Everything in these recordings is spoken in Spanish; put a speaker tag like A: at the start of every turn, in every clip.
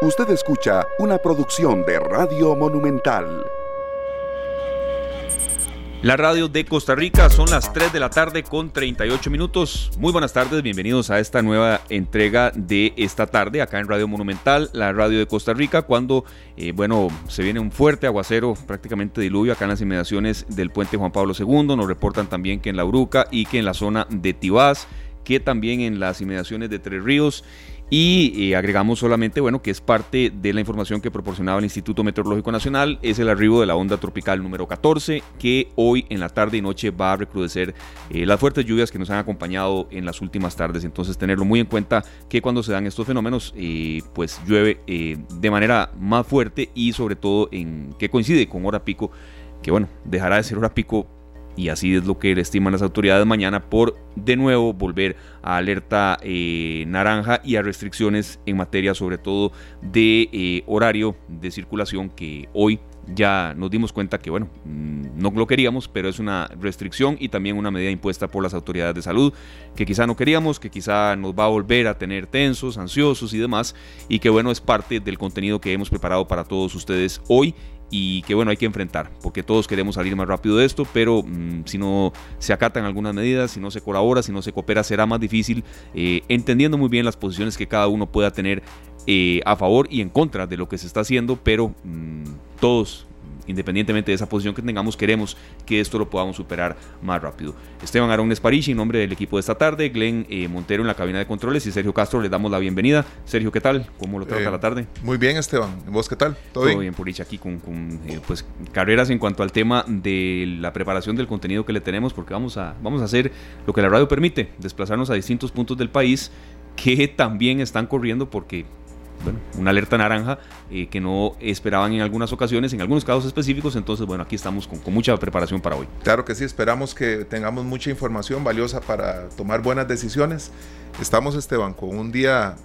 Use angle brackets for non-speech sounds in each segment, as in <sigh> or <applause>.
A: Usted escucha una producción de Radio Monumental.
B: La radio de Costa Rica son las 3 de la tarde con 38 minutos. Muy buenas tardes, bienvenidos a esta nueva entrega de esta tarde acá en Radio Monumental, la radio de Costa Rica, cuando, eh, bueno, se viene un fuerte aguacero, prácticamente diluvio acá en las inmediaciones del puente Juan Pablo II. Nos reportan también que en La Bruca y que en la zona de Tibás, que también en las inmediaciones de Tres Ríos y eh, agregamos solamente, bueno, que es parte de la información que proporcionaba el Instituto Meteorológico Nacional, es el arribo de la onda tropical número 14, que hoy en la tarde y noche va a recrudecer eh, las fuertes lluvias que nos han acompañado en las últimas tardes. Entonces, tenerlo muy en cuenta que cuando se dan estos fenómenos, eh, pues llueve de manera más fuerte y sobre todo en que coincide con hora pico, que bueno, dejará de ser hora pico y así es lo que estiman las autoridades mañana por de nuevo volver a alerta eh, naranja y a restricciones en materia sobre todo de eh, horario de circulación que hoy ya nos dimos cuenta que bueno, mm, no lo queríamos, pero es una restricción y también una medida impuesta por las autoridades de salud que quizá no queríamos, que quizá nos va a volver a tener tensos, ansiosos y demás y que bueno, es parte del contenido que hemos preparado para todos ustedes hoy y que bueno, hay que enfrentar, porque todos queremos salir más rápido de esto, pero mm, si no se acatan algunas medidas, si no se colabora, si no se coopera, será más difícil, eh, entendiendo muy bien las posiciones que cada uno pueda tener eh, a favor y en contra de lo que se está haciendo, pero mm, todos independientemente de esa posición que tengamos, queremos que esto lo podamos superar más rápido. Esteban Arón Esparichi, en nombre del equipo de esta tarde, Glenn eh, Montero en la cabina de controles y Sergio Castro, les damos la bienvenida. Sergio, ¿qué tal? ¿Cómo lo trata eh, la tarde?
C: Muy bien, Esteban. ¿Vos qué tal?
B: ¿Todo, bien? bien, Purich, aquí con, eh, pues, carreras en cuanto al tema de la preparación del contenido que le tenemos, porque vamos a, vamos a hacer lo que la radio permite, desplazarnos a distintos puntos del país que también están corriendo porque bueno, una alerta naranja eh, que no esperaban en algunas ocasiones, en algunos casos específicos. Entonces, bueno, aquí estamos con, mucha preparación para hoy.
C: Claro que sí, esperamos que tengamos mucha información valiosa para tomar buenas decisiones. Estamos, Esteban, con un día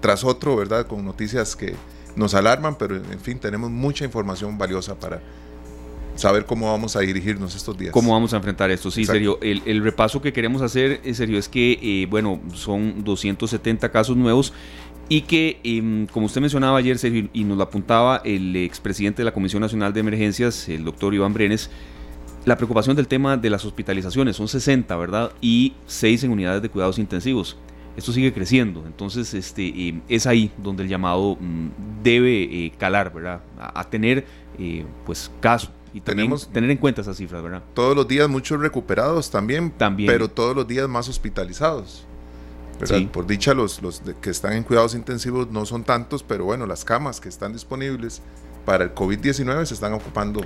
C: tras otro, ¿verdad? Con noticias que nos alarman, pero en fin, tenemos mucha información valiosa para saber cómo vamos a dirigirnos estos días.
B: ¿Cómo vamos a enfrentar esto? Sí, serio. El, repaso que queremos hacer, en serio, es que, eh, bueno, son 270 casos nuevos y que, em, como usted mencionaba ayer, Sergio, y nos lo apuntaba el expresidente de la Comisión Nacional de Emergencias, el doctor Iván Brenes, la preocupación del tema de las hospitalizaciones, son 60, ¿verdad? Y 6 en unidades de cuidados intensivos. Esto sigue creciendo, entonces este, em, es ahí donde el llamado mm, debe eh, calar, ¿verdad? A, tener, eh, pues, caso y Tenemos tener en cuenta esas cifras, ¿verdad?
C: Todos los días muchos recuperados también, también, pero todos los días más hospitalizados. Por dicha, los, los que están en cuidados intensivos no son tantos, pero bueno, las camas que están disponibles para el COVID-19 se están ocupando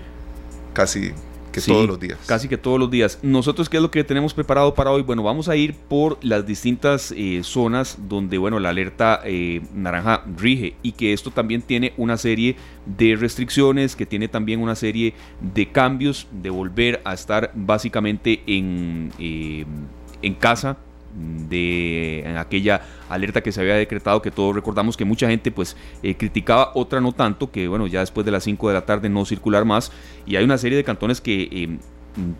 C: casi que todos los días.
B: Casi que todos los días. Nosotros, ¿qué es lo que tenemos preparado para hoy? Bueno, vamos a ir por las distintas eh, zonas donde, bueno, la alerta eh, naranja rige y que esto también tiene una serie de restricciones, que tiene también una serie de cambios, de volver a estar básicamente en, eh, en casa de aquella alerta que se había decretado, que todos recordamos que mucha gente pues eh, criticaba, otra no tanto, que bueno, ya después de las 5 de la tarde no circular más, y hay una serie de cantones que eh,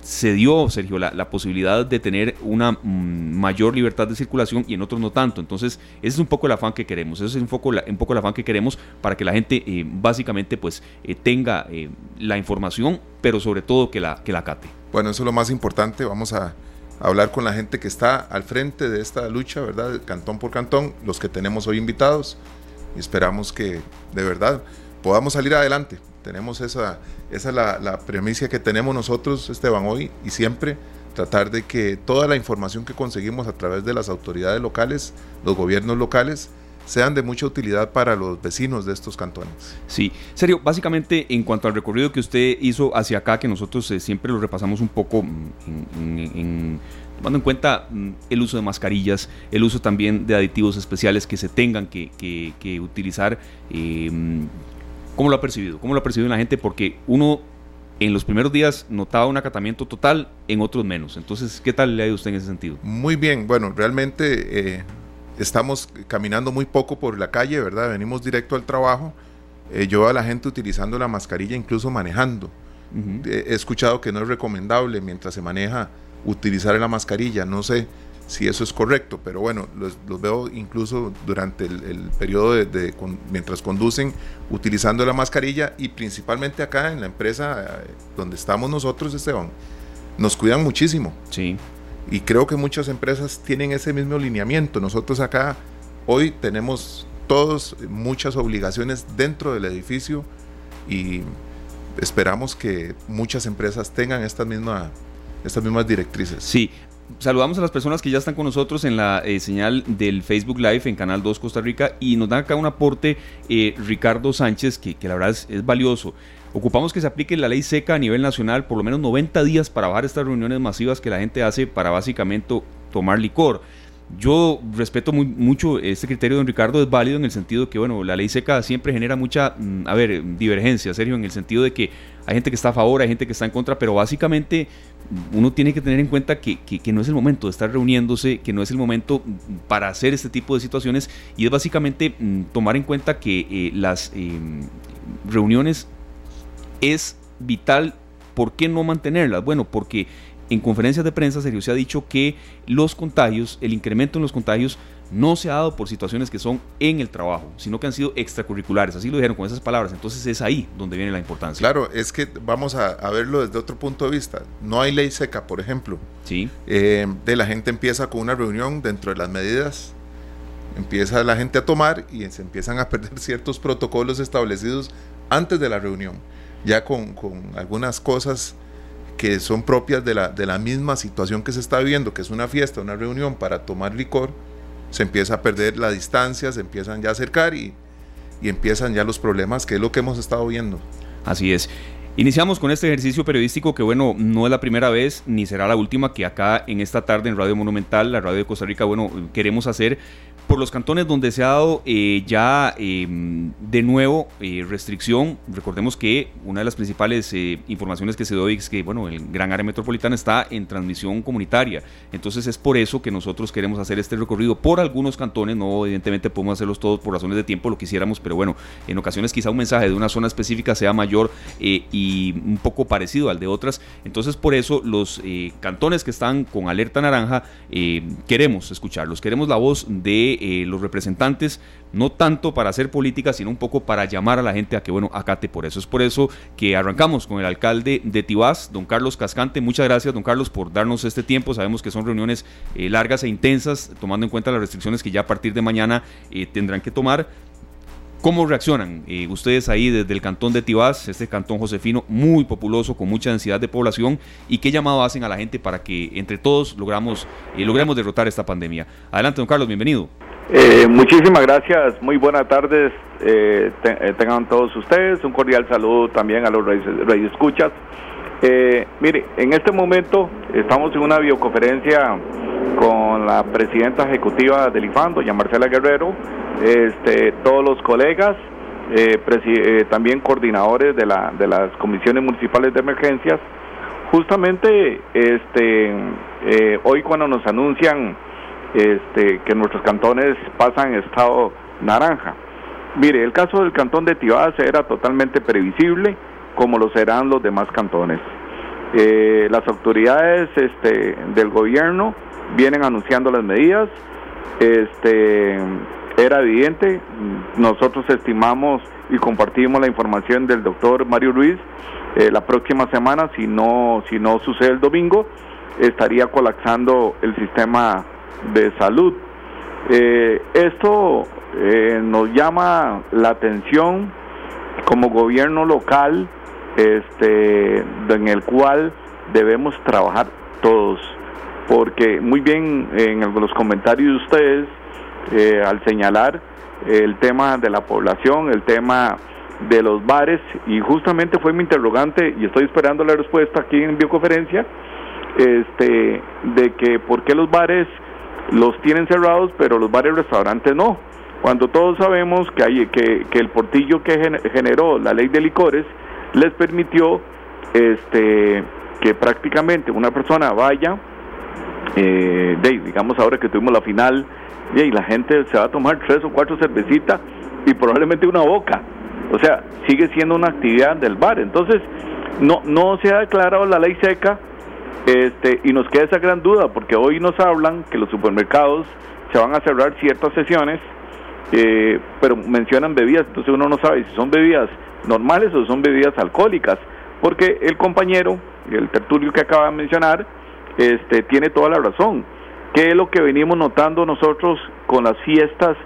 B: se dio, Sergio, la, posibilidad de tener una mm, mayor libertad de circulación y en otros no tanto. Entonces, ese es un poco el afán que queremos, ese es un poco, un poco el afán que queremos para que la gente eh, básicamente pues tenga la información, pero sobre todo que la, que la cate.
C: Bueno, eso es lo más importante, vamos a hablar con la gente que está al frente de esta lucha, ¿verdad? Cantón por cantón, los que tenemos hoy invitados. Y esperamos que de verdad podamos salir adelante. Tenemos esa, esa es la, premisa que tenemos nosotros, Esteban, hoy y siempre, tratar de que toda la información que conseguimos a través de las autoridades locales, los gobiernos locales, sean de mucha utilidad para los vecinos de estos cantones.
B: Sí, serio, básicamente en cuanto al recorrido que usted hizo hacia acá, que nosotros eh, siempre lo repasamos un poco en, tomando en cuenta mm, el uso de mascarillas, el uso también de aditivos especiales que se tengan que, utilizar. Em, ¿Cómo lo ha percibido? ¿Cómo lo ha percibido la gente? Porque uno en los primeros días notaba un acatamiento total, en otros menos. Entonces, ¿qué tal le ha ido usted en ese sentido?
C: Muy bien, bueno, realmente eh, estamos caminando muy poco por la calle, ¿verdad? Venimos directo al trabajo. Eh, yo a la gente utilizando la mascarilla, incluso manejando. He escuchado que no es recomendable mientras se maneja utilizar la mascarilla. No sé si eso es correcto, pero bueno, los, veo incluso durante el, periodo de, mientras conducen utilizando la mascarilla y principalmente acá en la empresa eh, donde estamos nosotros, Esteban, nos cuidan muchísimo.
B: Sí.
C: Y creo que muchas empresas tienen ese mismo lineamiento. Nosotros acá hoy tenemos todos muchas obligaciones dentro del edificio y esperamos que muchas empresas tengan estas mismas estas mismas directrices.
B: Sí, saludamos a las personas que ya están con nosotros en la eh, señal del Facebook Live en Canal 2 Costa Rica y nos dan acá un aporte eh, Ricardo Sánchez que, la verdad es, valioso. Ocupamos que se aplique la ley seca a nivel nacional por lo menos 90 días para bajar estas reuniones masivas que la gente hace para básicamente tomar licor. Yo respeto muy, mucho este criterio de don Ricardo, es válido en el sentido que, bueno, la ley seca siempre genera mucha, mm, a ver, divergencia, Sergio, en el sentido de que hay gente que está a favor, hay gente que está en contra, pero básicamente uno tiene que tener en cuenta que, no es el momento de estar reuniéndose, que no es el momento para hacer este tipo de situaciones y es básicamente mm, tomar en cuenta que eh, las em, reuniones es vital. ¿Por qué no mantenerlas? Bueno, porque en conferencias de prensa Sergio se ha dicho que los contagios, el incremento en los contagios no se ha dado por situaciones que son en el trabajo, sino que han sido extracurriculares, así lo dijeron con esas palabras, entonces es ahí donde viene la importancia.
C: Claro, es que vamos a, verlo desde otro punto de vista, no hay ley seca, por ejemplo,
B: sí.
C: Eh, de la gente empieza con una reunión dentro de las medidas, empieza la gente a tomar y se empiezan a perder <laughs> ciertos protocolos establecidos antes de la reunión, ya con, con algunas cosas que son propias de la, de la misma situación que se está viviendo, que es una fiesta, una reunión para tomar licor, se empieza a perder la distancia, se empiezan ya a acercar y, y empiezan ya los problemas, que es lo que hemos estado viendo.
B: Así es. Iniciamos con este ejercicio periodístico que, bueno, no es la primera vez ni será la última que acá en esta tarde en Radio Monumental, la radio de Costa Rica, bueno, queremos hacer por los cantones donde se ha dado eh, ya em, de nuevo eh, restricción. Recordemos que una de las principales eh, informaciones que se doy es que, bueno, el gran área metropolitana está en transmisión comunitaria. Entonces es por eso que nosotros queremos hacer este recorrido por algunos cantones. No, evidentemente podemos hacerlos todos por razones de tiempo, lo quisiéramos, pero bueno, en ocasiones quizá un mensaje de una zona específica sea mayor y un poco parecido al de otras. Entonces por eso los cantones que están con alerta naranja queremos escucharlos, queremos la voz de eh, los representantes, no tanto para hacer política, sino un poco para llamar a la gente a que, bueno, acate por eso. Es por eso que arrancamos con el alcalde de Tibás, don Carlos Cascante. Muchas gracias, don Carlos, por darnos este tiempo. Sabemos que son reuniones eh, largas e intensas, tomando en cuenta las restricciones que ya a partir de mañana eh, tendrán que tomar. ¿Cómo reaccionan eh, ustedes ahí desde el cantón de Tibás, este cantón josefino muy populoso, con mucha densidad de población? ¿Y qué llamado hacen a la gente para que entre todos logramos, eh, logremos derrotar esta pandemia? Adelante, don Carlos, bienvenido.
D: Eh, muchísimas gracias, muy buenas tardes, tengan todos ustedes, un cordial saludo también a los radioescuchas. Mire, en este momento estamos en una videoconferencia con la presidenta ejecutiva del IFAN, doña Marcela Guerrero, este, todos los colegas, eh, eh, también coordinadores de, la, de las comisiones municipales de emergencias. Justamente este, eh, hoy cuando nos anuncian este, que nuestros cantones pasan estado naranja. Mire, el caso del cantón de Tibás era totalmente previsible, como lo serán los demás cantones. Las autoridades este, del gobierno vienen anunciando las medidas. Este, era evidente, nosotros estimamos y compartimos la información del doctor Mario Ruiz, eh, la próxima semana, si no, si no sucede el domingo, estaría colapsando el sistema de salud. Eh, esto eh, nos llama la atención como gobierno local, este, en el cual debemos trabajar todos, porque muy bien en los comentarios de ustedes eh, al señalar el tema de la población, el tema de los bares, y justamente fue mi interrogante, y estoy esperando la respuesta aquí en bioconferencia, este, de que por qué los bares los tienen cerrados, pero los bares y restaurantes no. Cuando todos sabemos que, hay, que, que el portillo que generó la ley de licores les permitió este, que prácticamente una persona vaya, eh, digamos ahora que tuvimos la final y la gente se va a tomar tres o cuatro cervecitas y probablemente una boca. O sea, sigue siendo una actividad del bar. Entonces, no, no se ha declarado la ley seca, Este, y nos queda esa gran duda, porque hoy nos hablan que los supermercados se van a cerrar ciertas sesiones, eh, pero mencionan bebidas, entonces uno no sabe si son bebidas normales o son bebidas alcohólicas, porque el compañero, el tertulio que acaba de mencionar, este, tiene toda la razón. ¿Qué es lo que venimos notando nosotros con las fiestas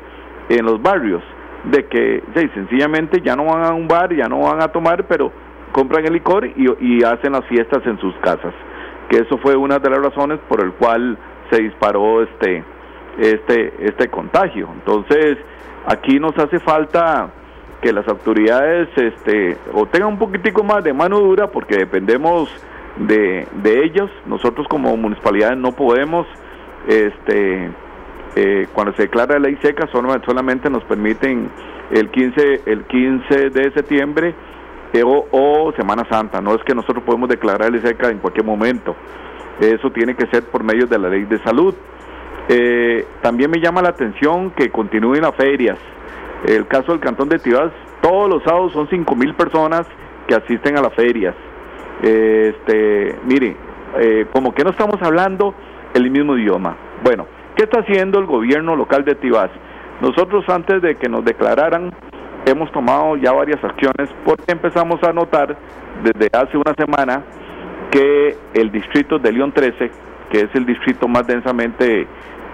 D: en los barrios? De que sencillamente ya no van a un bar, ya no van a tomar, pero compran el licor y, y hacen las fiestas en sus casas. Que eso fue una de las razones por el cual se disparó este, este, este contagio. Entonces, aquí nos hace falta que las autoridades este, o tengan un poquitico más de mano dura porque dependemos de, de ellos. Nosotros como municipalidades no podemos, este, eh, cuando se declara ley seca, solamente nos permiten el 15, el 15 de septiembre eh, o, Semana Santa. No es que nosotros podemos declarar ley seca en cualquier momento. Eso tiene que ser por medio de la ley de salud. Eh, también me llama la atención que continúen las ferias. El caso del Cantón de Tibás, todos los sábados son 5 mil personas que asisten a las ferias. Este, mire, eh, como que no estamos hablando el mismo idioma. Bueno, ¿qué está haciendo el gobierno local de Tibás? Nosotros antes de que nos declararan hemos tomado ya varias acciones porque empezamos a notar desde hace una semana que el distrito de León 13, que es el distrito más densamente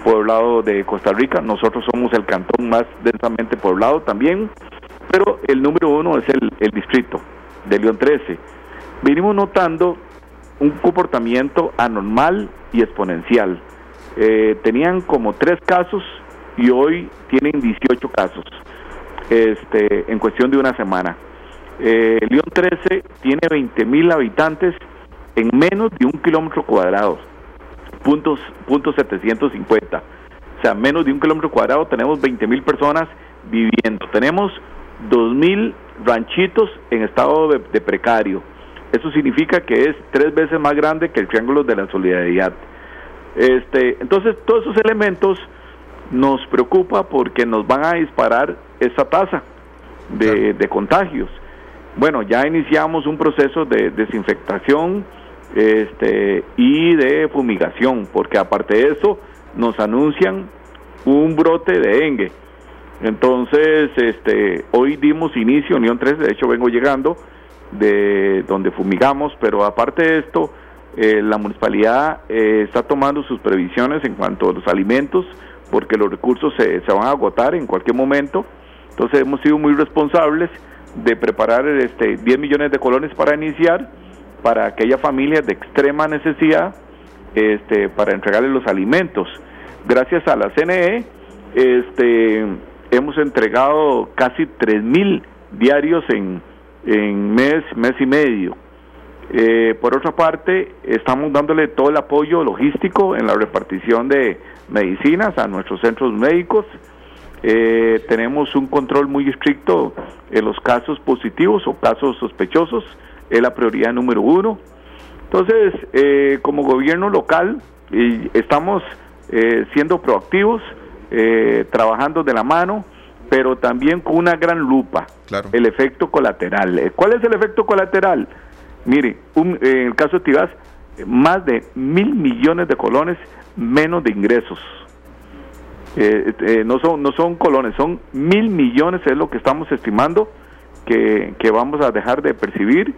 D: poblado de Costa Rica, nosotros somos el cantón más densamente poblado también, pero el número uno es el, distrito de León 13 venimos notando un comportamiento anormal y exponencial. Eh, tenían como tres casos y hoy tienen 18 casos este, en cuestión de una semana. Eh, León 13 tiene 20 mil habitantes en menos de un kilómetro cuadrado, puntos, punto 750. O sea, menos de un kilómetro cuadrado tenemos 20 mil personas viviendo. Tenemos 2 mil ranchitos en estado de precario. Eso significa que es tres veces más grande que el Triángulo de la Solidaridad. Este, entonces, todos esos elementos nos preocupa porque nos van a disparar esa tasa de, de contagios. Bueno, ya iniciamos un proceso de desinfectación este, y de fumigación, porque aparte de eso nos anuncian un brote de dengue. Entonces, este, hoy dimos inicio, Unión 3, de hecho vengo llegando, de donde fumigamos, pero aparte de esto, eh, la municipalidad eh, está tomando sus previsiones en cuanto a los alimentos, porque los recursos se, se van a agotar en cualquier momento. Entonces hemos sido muy responsables de preparar este 10 millones de colones para iniciar para aquellas familias de extrema necesidad este para entregarles los alimentos. Gracias a la CNE este hemos entregado casi 3000 diarios en en mes, mes y medio. Eh, por otra parte, estamos dándole todo el apoyo logístico en la repartición de medicinas a nuestros centros médicos. Eh, tenemos un control muy estricto en los casos positivos o casos sospechosos, es la prioridad número uno. Entonces, eh, como gobierno local, estamos siendo proactivos, trabajando de la mano pero también con una gran lupa. El efecto colateral. Eh, ¿Cuál es el efecto colateral? Mire, en el caso de Tibás, más de mil millones de colones menos de ingresos. Eh, eh, no, son, no son colones, son mil millones, es lo que estamos estimando que, que vamos a dejar de percibir.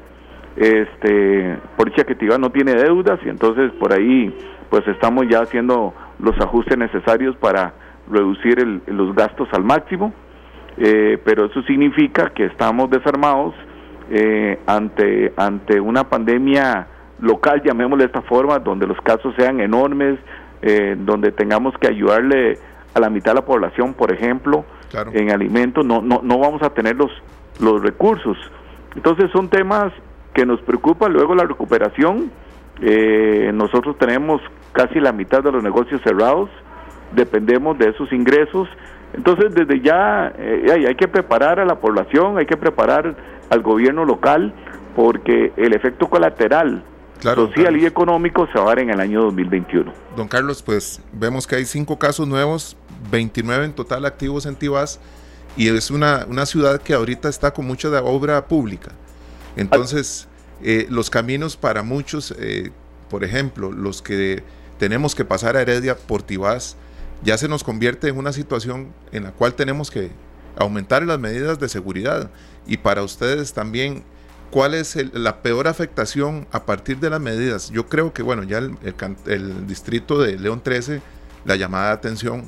D: Este, por dicha que Tibás no tiene deudas y entonces por ahí pues estamos ya haciendo los ajustes necesarios para reducir los gastos al máximo, eh, pero eso significa que estamos desarmados eh, ante, ante una pandemia local, llamémosle de esta forma, donde los casos sean enormes, eh, donde tengamos que ayudarle a la mitad de la población, por ejemplo, en alimentos, no, no, no vamos a tener los, los recursos. Entonces son temas que nos preocupan. Luego la recuperación, nosotros tenemos casi la mitad de los negocios cerrados, dependemos de esos ingresos. Entonces, desde ya eh, hay, que preparar a la población, hay que preparar al gobierno local, porque el efecto colateral social y económico se va a dar en el año 2021.
C: Don Carlos, pues vemos que hay cinco casos nuevos, 29 en total activos en Tibás, y es una, una ciudad que ahorita está con mucha obra pública. Entonces, eh, los caminos para muchos eh, por ejemplo, los que tenemos que pasar a Heredia por ya se nos convierte en una situación en la cual tenemos que aumentar las medidas de seguridad. Y para ustedes también, ¿cuál es la peor afectación a partir de las medidas? Yo creo que, bueno, ya el, el distrito de León 13, la llamada de atención,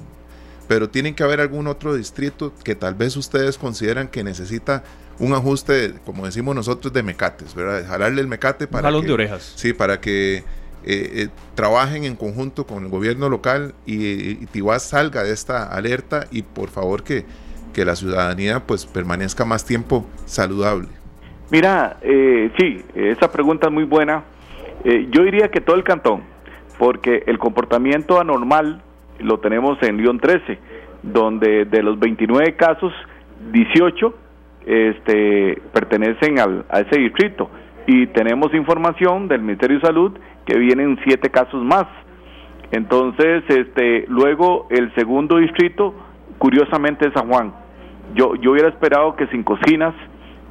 C: pero tienen que haber algún otro distrito que tal vez ustedes consideran que necesita un ajuste, como decimos nosotros, de mecates, ¿verdad? Jalarle el mecate para.
B: Un de orejas.
C: Sí, para que eh, eh, trabajen en conjunto con el gobierno local y, y Tibás salga de esta alerta y por favor que, que la ciudadanía pues permanezca más tiempo saludable.
D: Mira, eh, sí, esa pregunta es muy buena. Eh, yo diría que todo el cantón, porque el comportamiento anormal lo tenemos en León 13, donde de los 29 casos, 18 este, pertenecen al, a ese distrito. Y tenemos información del Ministerio de Salud que vienen siete casos más. Entonces, este, luego el segundo distrito, curiosamente, es San Juan. Yo, yo hubiera esperado que Sin Cocinas,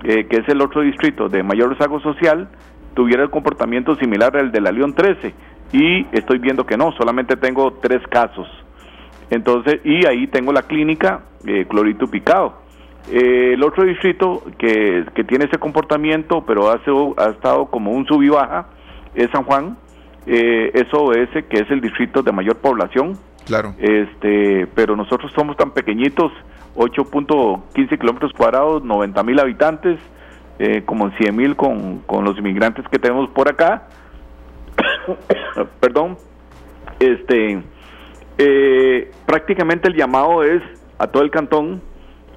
D: eh, que es el otro distrito de mayor rezago social, tuviera el comportamiento similar al de la León 13. Y estoy viendo que no, solamente tengo tres casos. Entonces, y ahí tengo la clínica eh, clorito picado. Eh, el otro distrito que, que, tiene ese comportamiento, pero ha, ha estado como un sub y baja, es San Juan. Eh, eso ese que es el distrito de mayor población.
C: Claro.
D: Este, pero nosotros somos tan pequeñitos, 8.15 kilómetros cuadrados, 90 mil habitantes, eh, como 100 mil con, con los inmigrantes que tenemos por acá. <coughs> Perdón. Este, eh, prácticamente el llamado es a todo el cantón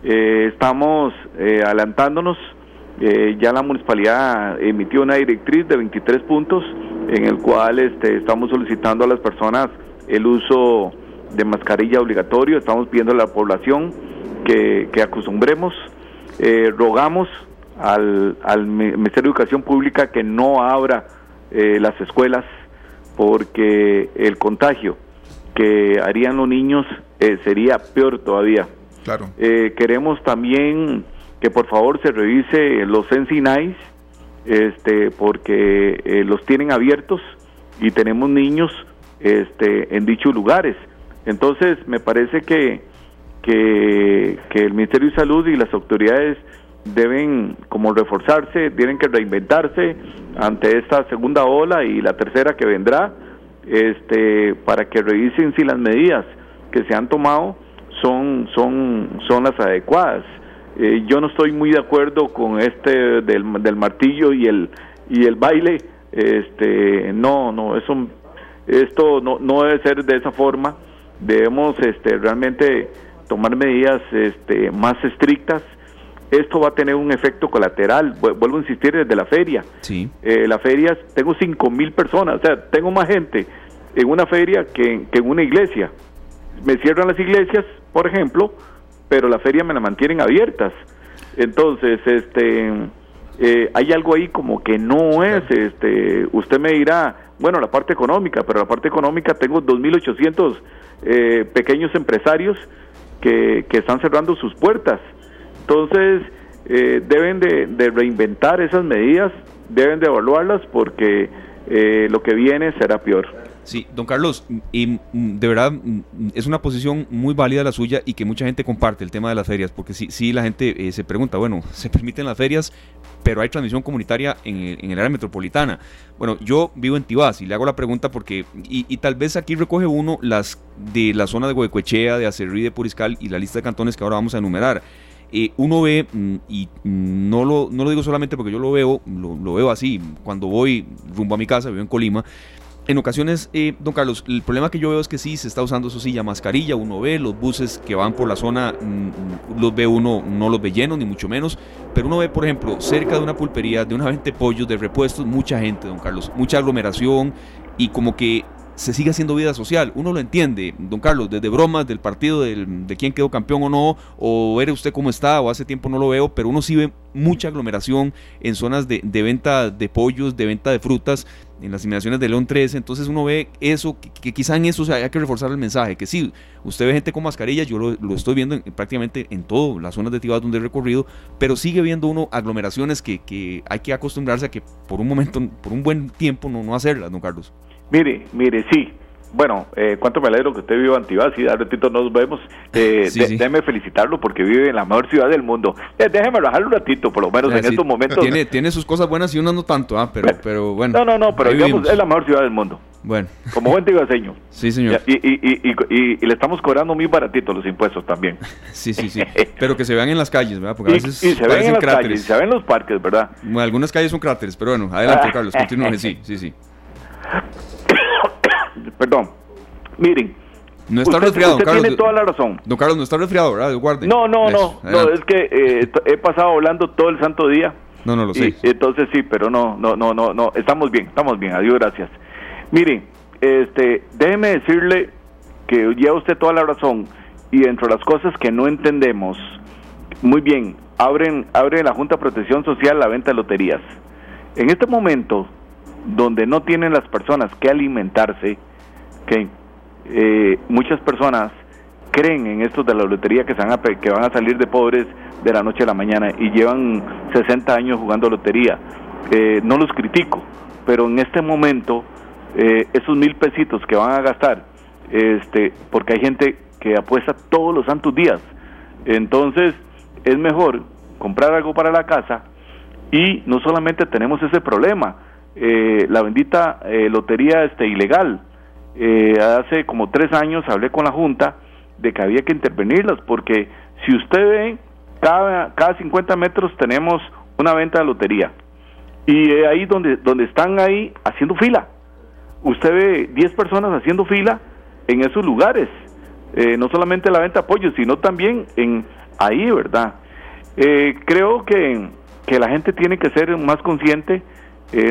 D: eh, estamos eh, adelantándonos. Eh, ya la municipalidad emitió una directriz de 23 puntos en el cual este, estamos solicitando a las personas el uso de mascarilla obligatorio. Estamos pidiendo a la población que, acostumbremos. rogamos al, al Ministerio de Educación Pública que no abra las escuelas porque el contagio que harían los niños sería peor todavía. Eh, queremos también que por favor se revise los Sensinais, este, porque eh, los tienen abiertos y tenemos niños este, en dichos lugares. Entonces, me parece que, que, que el Ministerio de Salud y las autoridades deben como reforzarse, tienen que reinventarse ante esta segunda ola y la tercera que vendrá, este, para que revisen si las medidas que se han tomado son, son, son las adecuadas. Eh, yo no estoy muy de acuerdo con este del, del martillo y el, y el baile. Este, no, no, eso, esto no, no debe ser de esa forma. Debemos este, realmente tomar medidas este, más estrictas. Esto va a tener un efecto colateral. Vuelvo a insistir desde la feria.
B: Sí.
D: Eh, la feria, tengo cinco mil personas, o sea, tengo más gente en una feria que, que en una iglesia. Me cierran las iglesias, por ejemplo, pero la feria me la mantienen abiertas. Entonces, este, eh, hay algo ahí como que no es, este, usted me dirá, bueno, la parte económica, pero la parte económica tengo 2.800 eh, pequeños empresarios que, que están cerrando sus puertas. Entonces, eh, deben de, de, reinventar esas medidas, deben de evaluarlas porque eh, lo que viene será peor.
B: Sí, don Carlos, y mm, de verdad mm, es una posición muy válida la suya y que mucha gente comparte el tema de las ferias, porque sí, sí la gente eh, se pregunta, bueno, <laughs> se permiten las ferias, pero hay transmisión comunitaria en el, área metropolitana. Bueno, yo vivo en Tibás y le hago la pregunta porque, y, tal vez aquí recoge uno las de la zona de Huecuechea, de Acerrí, de Puriscal y la lista de cantones que ahora vamos a enumerar. Eh, uno ve, mm, y no lo, no lo digo solamente porque yo lo veo, lo, lo, veo así, cuando voy rumbo a mi casa, vivo en Colima, en ocasiones, eh, don Carlos, el problema que yo veo es que sí se está usando, sí, ya mascarilla, uno ve los buses que van por la zona, mm, los ve uno, no los ve llenos, ni mucho menos, pero uno ve, por ejemplo, cerca de una pulpería, de una <laughs> venta de pollos, de repuestos, mucha gente, don Carlos, mucha aglomeración y como que se sigue haciendo vida social. Uno lo entiende, don Carlos, desde bromas del partido, del, de quién quedó campeón o no, o ver usted cómo está, o hace tiempo no lo veo, pero uno sí ve mucha aglomeración en zonas de, venta de pollos, de venta de frutas, en las inmediaciones de León 13. Entonces uno ve eso, que, quizá en eso se haya que reforzar el mensaje, que sí, usted ve gente con mascarilla, yo lo, estoy viendo prácticamente en todas las zonas de Tibás donde he recorrido, pero sigue viendo uno aglomeraciones que, hay que acostumbrarse a que por un momento, por un buen tiempo no, no hacerlas, don Carlos.
D: Mire, mire, sí. Bueno, eh, cuánto me alegro que usted viva en al ratito nos vemos. Eh, <laughs>
B: Sí,
D: de-
B: sí.
D: Déjeme felicitarlo porque vive en la mejor ciudad del mundo. Eh, déjeme bajarlo un ratito, por lo menos en
B: Sí,
D: estos momentos.
B: Tiene, tiene sus cosas buenas y unas no tanto, ah, pero, pero bueno.
D: No, no, no, pero digamos,
B: vivimos.
D: es la mejor ciudad del mundo.
B: Bueno,
D: Como buen tibaseño. <laughs>
B: sí, señor.
D: Y, y, y, le estamos cobrando muy baratito los impuestos también. <laughs>
B: Sí, sí, sí. Pero que se vean en las calles, ¿verdad? Porque a
D: y
B: veces
D: se ven en las calles,
B: cráteres.
D: se ven en los parques, ¿verdad?
B: Bueno, algunas calles son cráteres, pero bueno, adelante, Carlos, continúe. Sí, sí, sí.
D: Perdón. Miren.
B: No está
D: usted,
B: resfriado,
D: usted
B: Carlos.
D: tiene toda la razón.
B: Don Carlos, no está resfriado, ¿verdad? Guarde.
D: No, no,
B: Eso,
D: no, no, es que eh, he pasado hablando todo el santo día.
B: No, no lo sé.
D: Y, entonces sí, pero no, no, no, no, no, estamos bien, estamos bien, adiós, gracias. Miren, este, déjeme decirle que lleva usted toda la razón y entre las cosas que no entendemos, muy bien, abren, abre la Junta de Protección Social la venta de loterías. En este momento, donde no tienen las personas que alimentarse, que eh, muchas personas creen en estos de la lotería que, se van a, que van a salir de pobres de la noche a la mañana y llevan 60 años jugando lotería. Eh, no los critico, pero en este momento eh, esos mil pesitos que van a gastar, este, porque hay gente que apuesta todos los santos días, entonces es mejor comprar algo para la casa y no solamente tenemos ese problema, eh, la bendita eh, lotería este, ilegal. Eh, hace como tres años hablé con la Junta de que había que intervenirlas, porque si usted ve, cada, cada 50 metros tenemos una venta de lotería. Y eh, ahí donde, donde están ahí haciendo fila. Usted ve 10 personas haciendo fila en esos lugares. Eh, no solamente la venta de apoyo, sino también en ahí, ¿verdad? Eh, creo que, que la gente tiene que ser más consciente.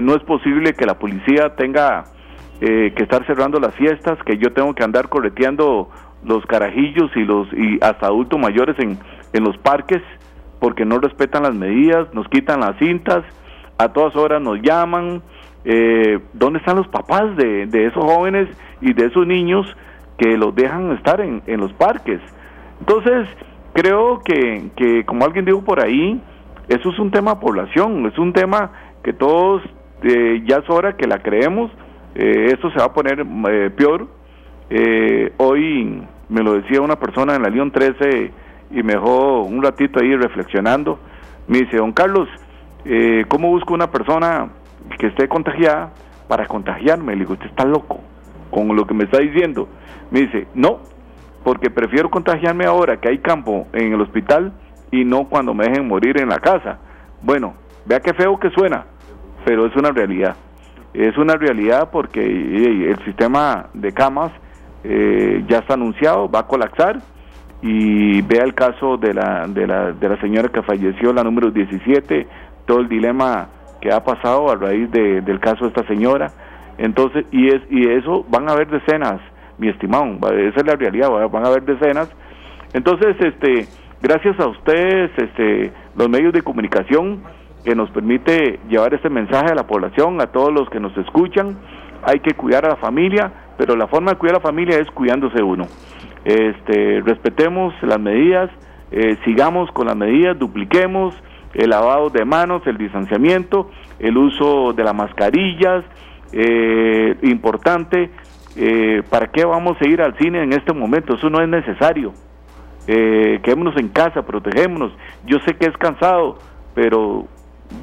D: No es posible que la policía tenga eh, que estar cerrando las fiestas, que yo tengo que andar correteando los carajillos y los y hasta adultos mayores en, en los parques porque no respetan las medidas, nos quitan las cintas, a todas horas nos llaman. Eh, ¿Dónde están los papás de, de esos jóvenes y de esos niños que los dejan estar en, en los parques? Entonces, creo que, que, como alguien dijo por ahí, eso es un tema de población, es un tema que todos eh, ya es hora que la creemos, eh, esto se va a poner eh, peor. Eh, hoy me lo decía una persona en la León 13 y me dejó un ratito ahí reflexionando. Me dice, don Carlos, ¿cómo busco una persona que esté contagiada para contagiarme? Le digo, usted está loco con lo que me está diciendo. Me dice, no, porque prefiero contagiarme ahora que hay campo en el hospital y no cuando me dejen morir en la casa. Bueno, vea qué feo que suena, pero es una realidad. Es una realidad porque eh, el sistema de camas eh, ya está anunciado, va a colapsar y vea el caso de la, de la, de la señora que falleció, la número 17, todo el dilema que ha pasado a raíz de- del caso de esta señora. Entonces, y, es, y eso van a haber decenas, mi estimado, esa es la realidad, va- van a haber decenas. Entonces, este, gracias a ustedes, este, los medios de comunicación, que nos permite llevar este mensaje a la población, a todos los que nos escuchan. Hay que cuidar a la familia, pero la forma de cuidar a la familia es cuidándose uno. Este, respetemos las medidas, eh, sigamos con las medidas, dupliquemos el lavado de manos, el distanciamiento, el uso de las mascarillas, eh, importante, eh, ¿para qué vamos a ir al cine en este momento? Eso no es necesario. Eh, quedémonos en casa, protegémonos. Yo sé que es cansado, pero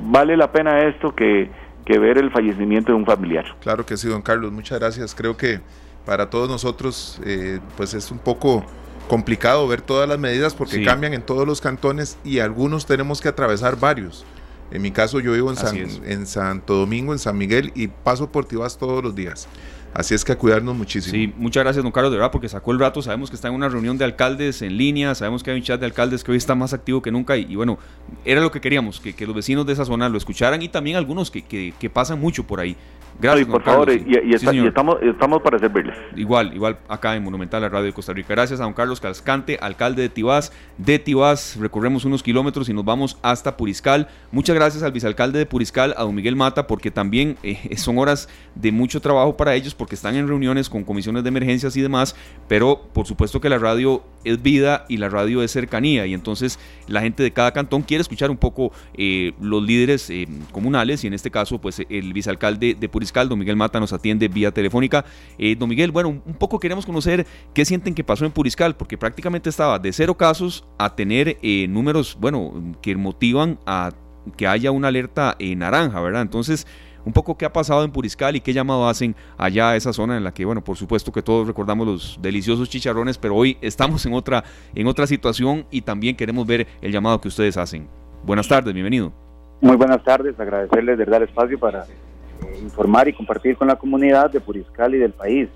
D: vale la pena esto que, que ver el fallecimiento de un familiar.
C: Claro que sí, don Carlos, muchas gracias. Creo que para todos nosotros eh, pues es un poco complicado ver todas las medidas porque
B: Sí.
C: cambian en todos los cantones y algunos tenemos que atravesar varios. En mi caso yo vivo en, San, Santo Domingo, en San Miguel y paso por Tibás todos los días. Así es que a cuidarnos muchísimo.
B: Sí, muchas gracias, don Carlos, de verdad, porque sacó el rato. Sabemos que está en una reunión de alcaldes en línea, sabemos que hay un chat de alcaldes que hoy está más activo que nunca. Y, y bueno, era lo que queríamos, que, que los vecinos de esa zona lo escucharan y también algunos que, que, que pasan mucho por ahí. Gracias,
D: por favor, y, y
B: Sí,
D: está- y
B: señor.
D: estamos, estamos para servirles.
B: Igual, igual acá en Monumental, la radio de Costa Rica. Gracias a don Carlos Cascante, alcalde de Tibás. De Tibás recorremos unos kilómetros y nos vamos hasta Puriscal. Muchas gracias al vicealcalde de Puriscal, a don Miguel Mata, porque también eh, <laughs> son horas de mucho trabajo para ellos, porque están en reuniones con comisiones de emergencias y demás. Pero por supuesto que la radio es vida y la radio es cercanía. Y entonces la gente de cada cantón quiere escuchar un poco eh, los líderes eh, comunales y en este caso, pues el vicealcalde de Puriscal Puriscal. Don Miguel Mata nos atiende vía telefónica. Eh, don Miguel, bueno, un poco queremos conocer qué sienten que pasó en Puriscal, porque prácticamente estaba de cero casos a tener eh, números, bueno, que motivan a que haya una alerta en naranja, ¿verdad? Entonces, un poco qué ha pasado en Puriscal y qué llamado hacen allá a esa zona en la que, bueno, por supuesto que todos recordamos los deliciosos chicharrones, pero hoy estamos en otra, en otra situación y también queremos ver el llamado que ustedes hacen. Buenas tardes, bienvenido.
E: Muy buenas tardes, agradecerles de verdad el espacio para eh, informar y compartir con la comunidad de Puriscal y del país.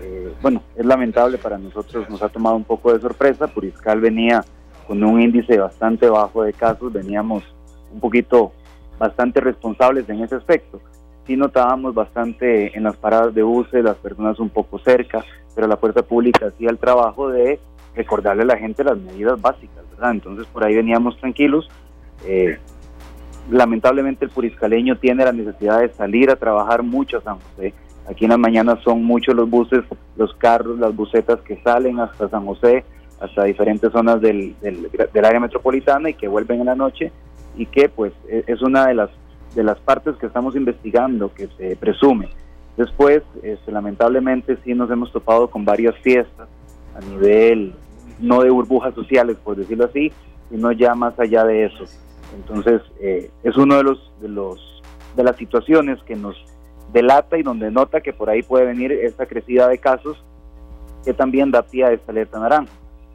E: Eh, bueno, es lamentable para nosotros, nos ha tomado un poco de sorpresa. Puriscal venía con un índice bastante bajo de casos, veníamos un poquito bastante responsables en ese aspecto. Sí notábamos bastante en las paradas de buses, las personas un poco cerca, pero la fuerza pública hacía el trabajo de recordarle a la gente las medidas básicas, ¿verdad? Entonces por ahí veníamos tranquilos. Eh, lamentablemente el puriscaleño tiene la necesidad de salir a trabajar mucho a San José. Aquí en las mañanas son muchos los buses, los carros, las busetas que salen hasta San José, hasta diferentes zonas del, del, del área metropolitana y que vuelven en la noche y que pues e, es una de las de las partes que estamos investigando que se presume. Después, este, lamentablemente sí nos hemos topado con varias fiestas a nivel no de burbujas sociales, por decirlo así, sino ya más allá de eso. Entonces, eh, es uno de los de los de las situaciones que nos delata y donde nota que por ahí puede venir esta crecida de casos que también da pie a esta alerta naranja.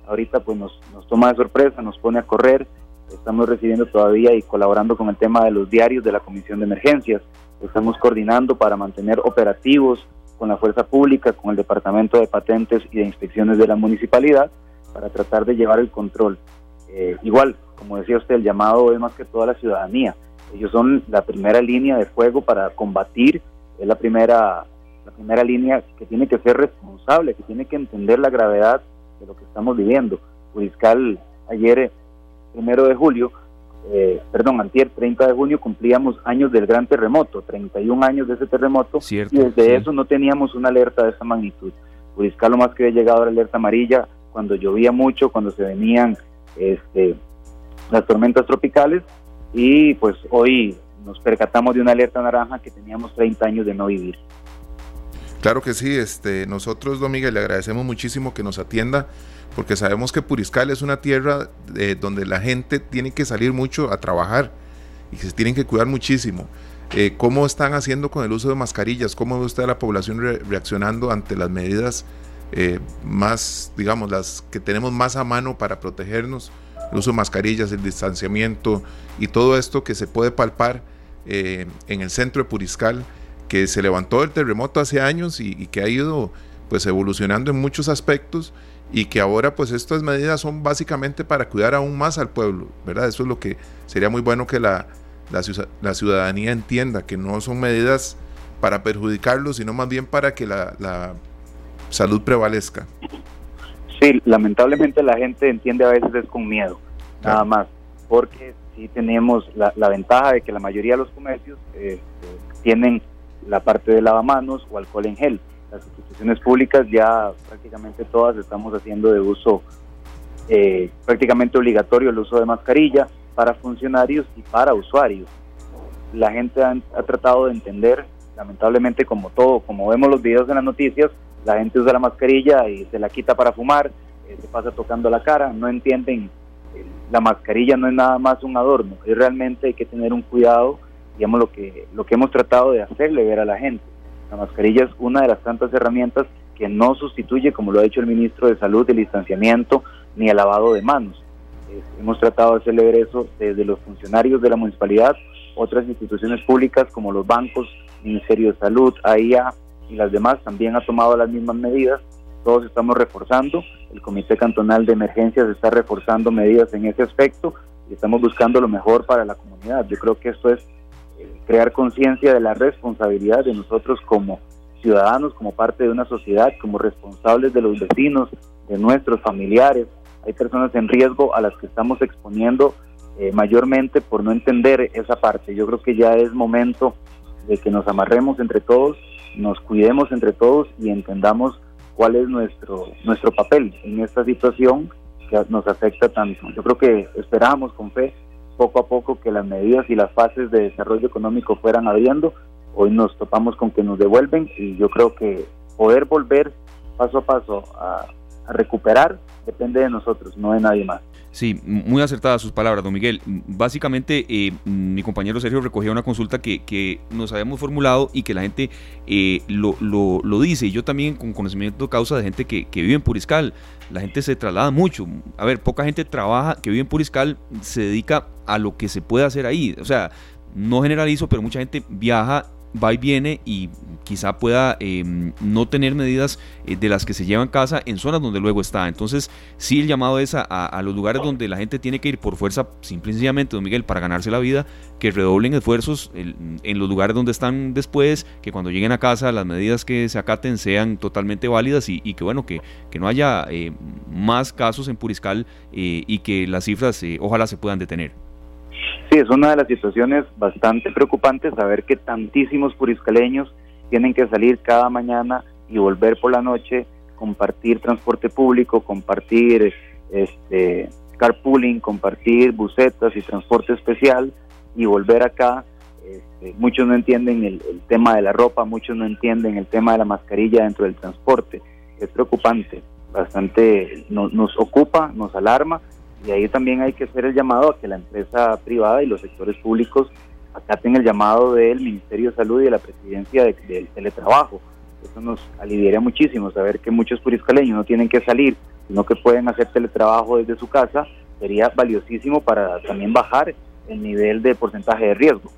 E: Ahorita pues nos, nos toma de sorpresa, nos pone a correr, Estamos recibiendo todavía y colaborando con el tema de los diarios de la Comisión de Emergencias. Estamos coordinando para mantener operativos con la fuerza pública, con el Departamento de Patentes y de Inspecciones de la Municipalidad para tratar de llevar el control. Eh, igual, como decía usted, el llamado es más que toda la ciudadanía. Ellos son la primera línea de fuego para combatir, es la primera, la primera línea que tiene que ser responsable, que tiene que entender la gravedad de lo que estamos viviendo. Juriscal ayer primero de julio, eh, perdón, antier 30 de junio cumplíamos años del gran terremoto, 31 años de ese terremoto, y desde eso no teníamos una alerta de esa magnitud. Puriscal lo más que había llegado a la alerta amarilla cuando llovía mucho, cuando se venían este, las tormentas tropicales, y pues hoy nos percatamos de una alerta naranja que teníamos 30 años de no vivir.
C: Claro que sí, este, nosotros, don Miguel, le agradecemos muchísimo que nos atienda porque sabemos que Puriscal es una tierra eh, donde la gente tiene que salir mucho a trabajar y que se tienen que cuidar muchísimo. Eh, ¿Cómo están haciendo con el uso de mascarillas? ¿Cómo ve usted a la población reaccionando ante las medidas eh, más, digamos, las que tenemos más a mano para protegernos? El uso de mascarillas, el distanciamiento y todo esto que se puede palpar en el centro de Puriscal, que se levantó el terremoto hace años y, que ha ido pues evolucionando en muchos aspectos y que ahora pues estas medidas son básicamente para cuidar aún más al pueblo, ¿verdad? Eso es lo que sería muy bueno que la, la, ciudadanía entienda, que no son medidas para perjudicarlos, sino más bien para que la, la salud prevalezca.
E: Sí, lamentablemente la gente entiende a veces es con miedo, nada más, porque sí tenemos la, la, ventaja de que la mayoría de los comercios eh, tienen la parte de lavamanos o alcohol en gel las instituciones públicas ya prácticamente todas estamos haciendo de uso eh, prácticamente obligatorio el uso de mascarilla para funcionarios y para usuarios. La gente ha, tratado de entender, lamentablemente como todo, como vemos los videos en las noticias, la gente usa la mascarilla y se la quita para fumar, eh, se pasa tocando la cara, no entienden, eh, la mascarilla no es nada más un adorno, y realmente hay que tener un cuidado, digamos lo que, lo que hemos tratado de hacerle ver a la gente la mascarilla es una de las tantas herramientas que no sustituye, como lo ha dicho el ministro de Salud, el distanciamiento ni el lavado de manos. hemos tratado de hacerle ver eso desde los funcionarios de la municipalidad, otras instituciones públicas como los bancos, Ministerio de Salud, AIA y las demás también ha tomado las mismas medidas. Todos estamos reforzando, el Comité Cantonal de Emergencias está reforzando medidas en ese aspecto y estamos buscando lo mejor para la comunidad. Yo creo que esto es crear conciencia de la responsabilidad de nosotros como ciudadanos, como parte de una sociedad, como responsables de los vecinos, de nuestros familiares. Hay personas en riesgo a las que estamos exponiendo eh, mayormente por no entender esa parte. Yo creo que ya es momento de que nos amarremos entre todos, nos cuidemos entre todos y entendamos cuál es nuestro, nuestro papel en esta situación que nos afecta tanto. Yo creo que esperamos con fe poco a poco que las medidas y las fases de desarrollo económico fueran abriendo. hoy nos topamos con que nos devuelven y yo creo que poder volver paso a paso a recuperar depende de nosotros, no de nadie más.
B: Sí, muy acertadas sus palabras, don Miguel. Básicamente, eh, mi compañero Sergio recogía una consulta que, que nos habíamos formulado y que la gente eh, lo, dice. Y yo también, con conocimiento causa de gente que, que, vive en Puriscal, la gente se traslada mucho. A ver, poca gente trabaja, que vive en Puriscal, se dedica a lo que se puede hacer ahí. O sea, no generalizo, pero mucha gente viaja va y viene y quizá pueda em, no tener medidas eh, de las que se lleva en casa en zonas donde luego está. Entonces, sí, el llamado es a, los lugares donde la gente tiene que ir por fuerza, simple y sencillamente, don Miguel, para ganarse la vida, que redoblen esfuerzos en los lugares donde están después, que cuando lleguen a casa las medidas que se acaten sean totalmente válidas y, que, bueno, que, que no haya eh, más casos en Puriscal eh, y que las cifras ojalá se puedan detener.
E: Sí, es una de las situaciones bastante preocupantes saber que tantísimos puriscaleños tienen que salir cada mañana y volver por la noche, compartir transporte público, compartir este carpooling, compartir busetas y transporte especial y volver acá. Este, muchos no entienden el, tema de la ropa, muchos no entienden el tema de la mascarilla dentro del transporte. Es preocupante, bastante nos ocupa, nos alarma y ahí también hay que hacer el llamado a que la empresa privada y los sectores públicos acaten el llamado del Ministerio de Salud y de la Presidencia del teletrabajo. Eso nos aliviaría muchísimo saber que muchos puriscaleños no tienen que salir, sino que pueden hacer teletrabajo desde su casa. Sería valiosísimo para también bajar el nivel de porcentaje de riesgo.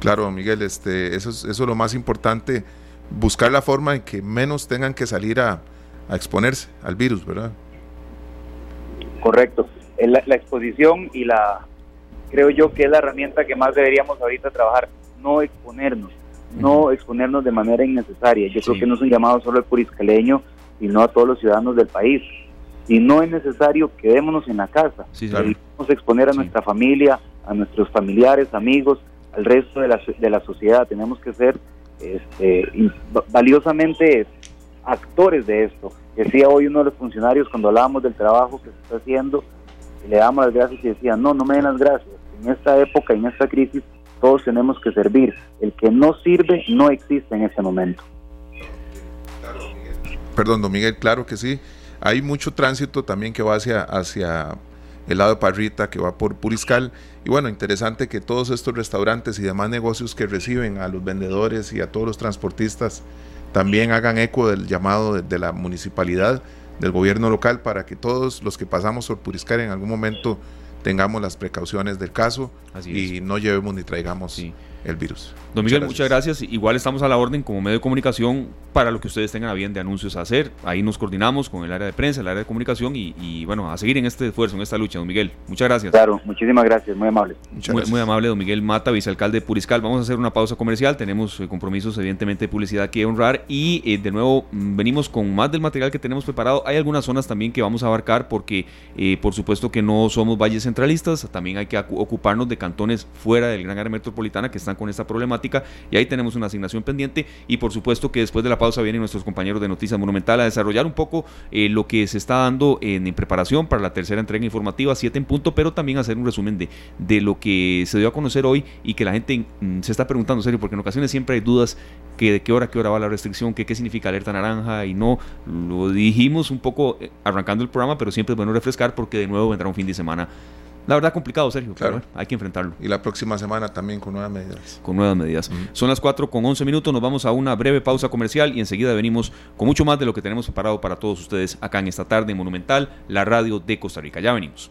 C: Claro, Miguel, este, eso, es, eso es lo más importante, buscar la forma en que menos tengan que salir a, a exponerse al virus, ¿verdad?
E: Correcto. La, la, exposición y la, creo yo que es la herramienta que más deberíamos ahorita trabajar, no exponernos, no exponernos de manera innecesaria. Yo creo que no es un llamado solo al puriscaleño, sino a todos los ciudadanos del país. Si no es necesario, quedémonos en la casa. Sí, Debemos exponer a nuestra familia, a nuestros familiares, amigos, al resto de la, de la sociedad. Tenemos que ser este, valiosamente actores de esto. Decía hoy uno de los funcionarios cuando hablábamos del trabajo que se está haciendo, le damos las gracias y decía, no, no me den las gracias. En esta época, en esta crisis, todos tenemos que servir. El que no sirve no existe en este momento.
C: Perdón, don Miguel, claro que sí. Hay mucho tránsito también que va hacia, hacia el lado de Parrita, que va por Puriscal. Y bueno, interesante que todos estos restaurantes y demás negocios que reciben a los vendedores y a todos los transportistas también hagan eco del llamado de, la municipalidad, del gobierno local, para que todos los que pasamos por Puriscar en algún momento tengamos las precauciones del caso y no llevemos ni traigamos el virus.
B: Don Miguel, muchas gracias. Igual estamos a la orden como medio de comunicación para lo que ustedes tengan a bien de anuncios a hacer. Ahí nos coordinamos con el área de prensa, el área de comunicación y, bueno, a seguir en este esfuerzo, en esta lucha, don Miguel. Muchas gracias.
E: Claro, muchísimas gracias, muy amable.
B: Muy, amable, don Miguel Mata, vicealcalde de Puriscal. Vamos a hacer una pausa comercial, tenemos eh, compromisos evidentemente de publicidad que honrar y eh, de nuevo mm, venimos con más del material que tenemos preparado. Hay algunas zonas también que vamos a abarcar porque eh, por supuesto que no somos valles centralistas, también hay que ocuparnos de cantones fuera del gran área metropolitana que están con esta problemática. Y ahí tenemos una asignación pendiente. Y por supuesto que después de la pausa vienen nuestros compañeros de Noticias Monumental a desarrollar un poco eh, lo que se está dando en, preparación para la tercera entrega informativa, 7 en punto, pero también hacer un resumen de, de lo que se dio a conocer hoy y que la gente mm, se está preguntando, serio, porque en ocasiones siempre hay dudas de qué hora, qué hora va la restricción, que qué significa alerta naranja y no, lo dijimos un poco eh, arrancando el programa, pero siempre es bueno refrescar porque de nuevo vendrá un fin de semana la verdad complicado, Sergio, claro. hay que enfrentarlo.
C: Y la próxima semana también con nuevas medidas.
B: Con nuevas medidas. Son las 4 con 11 minutos, nos vamos a una breve pausa comercial y enseguida venimos con mucho más de lo que tenemos preparado para todos ustedes acá en esta tarde en Monumental, la radio de Costa Rica. Ya venimos.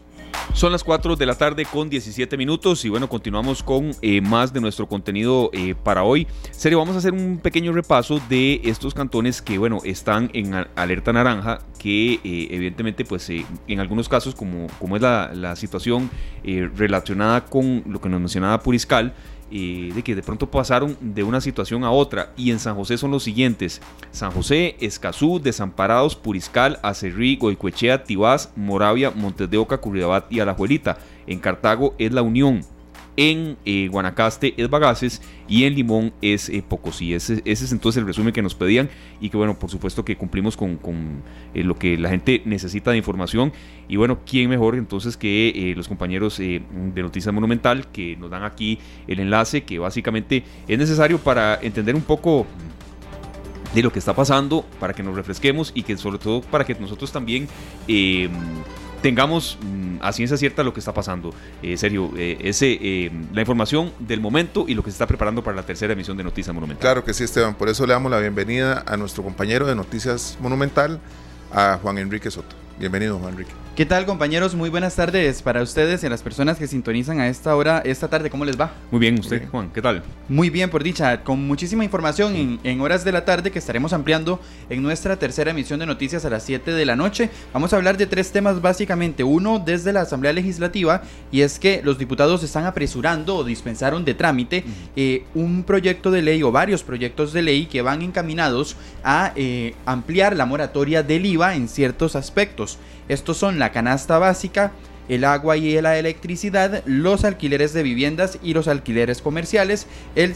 B: Son las 4 de la tarde con 17 minutos y bueno, continuamos con eh, más de nuestro contenido eh, para hoy. Serio, vamos a hacer un pequeño repaso de estos cantones que bueno, están en alerta naranja, que eh, evidentemente pues en algunos casos como, como es la, la situación relacionada con lo que nos mencionaba Puriscal, de que de pronto pasaron de una situación a otra. Y en San José son los siguientes: San José, Escazú, Desamparados, Puriscal, Acerrí, Goicoechea, Tibás, Moravia, Montes de Oca, Curridabat y Alajuelita. En Cartago es La Unión. En eh, Guanacaste es Bagaces y en Limón es eh, Pocosí. Ese, es entonces el resumen que nos pedían y que bueno, por supuesto que cumplimos con, con eh, lo que la gente necesita de información y bueno, ¿quién mejor entonces que eh, los compañeros de Noticias Monumental que nos dan aquí el enlace que básicamente es necesario para entender un poco de lo que está pasando, para que nos refresquemos y que sobre todo para que nosotros también tengamos mm, a ciencia cierta lo que está pasando. Eh, serio, eh, ese, eh, la información del momento y lo que se está preparando para la tercera emisión de Noticias Monumental.
C: Claro que sí, Esteban. Por eso le damos la bienvenida a nuestro compañero de Noticias Monumental, a Juan Enrique Soto. Bienvenido, Juan Enrique.
F: ¿Qué tal compañeros? Muy buenas tardes para ustedes y a las personas que sintonizan a esta hora, esta tarde. ¿Cómo les va?
B: Muy bien, usted, Juan, ¿qué tal?
F: Muy bien, por dicha, con muchísima información en, en, horas de la tarde que estaremos ampliando en nuestra tercera emisión de noticias a las 7 de la noche. Vamos a hablar de tres temas básicamente. Uno desde la Asamblea Legislativa y es que los diputados están apresurando o dispensaron de trámite eh, un proyecto de ley o varios proyectos de ley que van encaminados a eh, ampliar la moratoria del IVA en ciertos aspectos. Estos son la canasta básica, el agua y la electricidad, los alquileres de viviendas y los alquileres comerciales, el,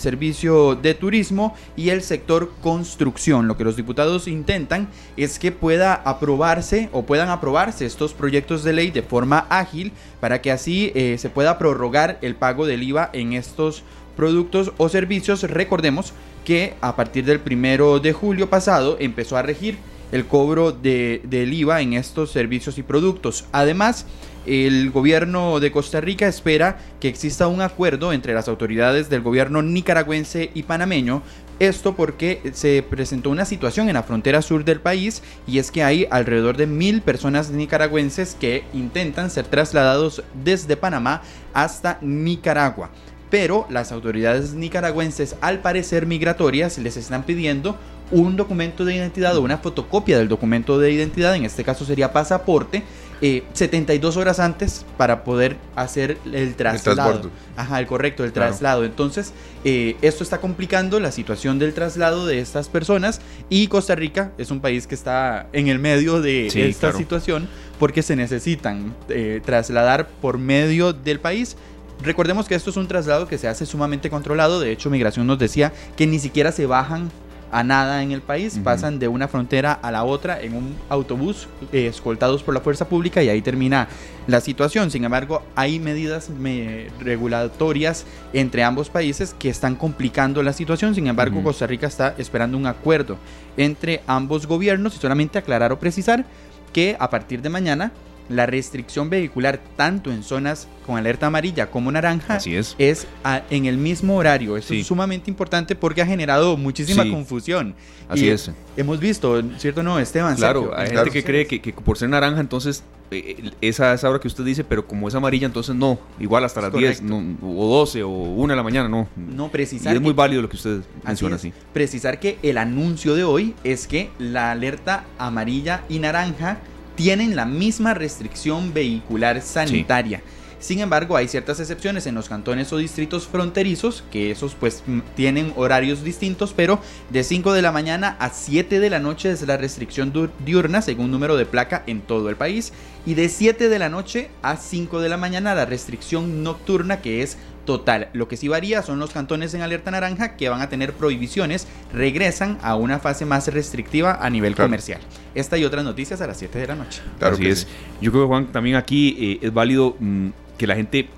F: servicio de turismo y el sector construcción. Lo que los diputados intentan es que pueda aprobarse o puedan aprobarse estos proyectos de ley de forma ágil para que así eh, se pueda prorrogar el pago del IVA en estos productos o servicios. Recordemos que a partir del primero de julio pasado empezó a regir el cobro de, del IVA en estos servicios y productos. Además, el gobierno de Costa Rica espera que exista un acuerdo entre las autoridades del gobierno nicaragüense y panameño. Esto porque se presentó una situación en la frontera sur del país y es que hay alrededor de mil personas nicaragüenses que intentan ser trasladados desde Panamá hasta Nicaragua pero las autoridades nicaragüenses, al parecer migratorias, les están pidiendo un documento de identidad o una fotocopia del documento de identidad, en este caso sería pasaporte, eh, 72 horas antes para poder hacer el traslado. El Ajá, el correcto, el claro. traslado. Entonces, eh, esto está complicando la situación del traslado de estas personas y Costa Rica es un país que está en el medio de sí, esta claro. situación porque se necesitan eh, trasladar por medio del país Recordemos que esto es un traslado que se hace sumamente controlado. De hecho, Migración nos decía que ni siquiera se bajan a nada en el país, uh -huh. pasan de una frontera a la otra en un autobús eh, escoltados por la fuerza pública y ahí termina la situación. Sin embargo, hay medidas me, regulatorias entre ambos países que están complicando la situación. Sin embargo, uh -huh. Costa Rica está esperando un acuerdo entre ambos gobiernos y solamente aclarar o precisar que a partir de mañana la restricción vehicular tanto en zonas con alerta amarilla como naranja
B: Así es,
F: es a, en el mismo horario. Eso sí. es sumamente importante porque ha generado muchísima sí. confusión.
B: Así
F: y
B: es.
F: Hemos visto, ¿cierto no, Esteban?
B: Claro,
F: Sergio?
B: hay gente que cree que, que, por ser naranja entonces eh, esa es hora que usted dice, pero como es amarilla entonces no, igual hasta las 10 no, o 12 o 1 de la mañana no.
F: No, precisar.
B: Y es muy válido lo que usted menciona así.
F: Precisar que el anuncio de hoy es que la alerta amarilla y naranja tienen la misma restricción vehicular sanitaria. Sí. Sin embargo, hay ciertas excepciones en los cantones o distritos fronterizos, que esos pues tienen horarios distintos, pero de 5 de la mañana a 7 de la noche es la restricción diurna según número de placa en todo el país, y de 7 de la noche a 5 de la mañana la restricción nocturna que es total. Lo que sí varía son los cantones en alerta naranja que van a tener prohibiciones, regresan a una fase más restrictiva a nivel claro. comercial. Esta y otras noticias a las 7 de la noche.
B: Claro Así es. Sí. Yo creo que Juan, también aquí eh, es válido mmm, que la gente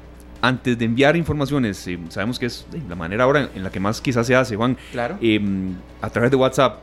B: antes de enviar informaciones, eh, sabemos que es la manera ahora en la que más quizás se hace, Juan,
F: claro.
B: eh, a través de WhatsApp,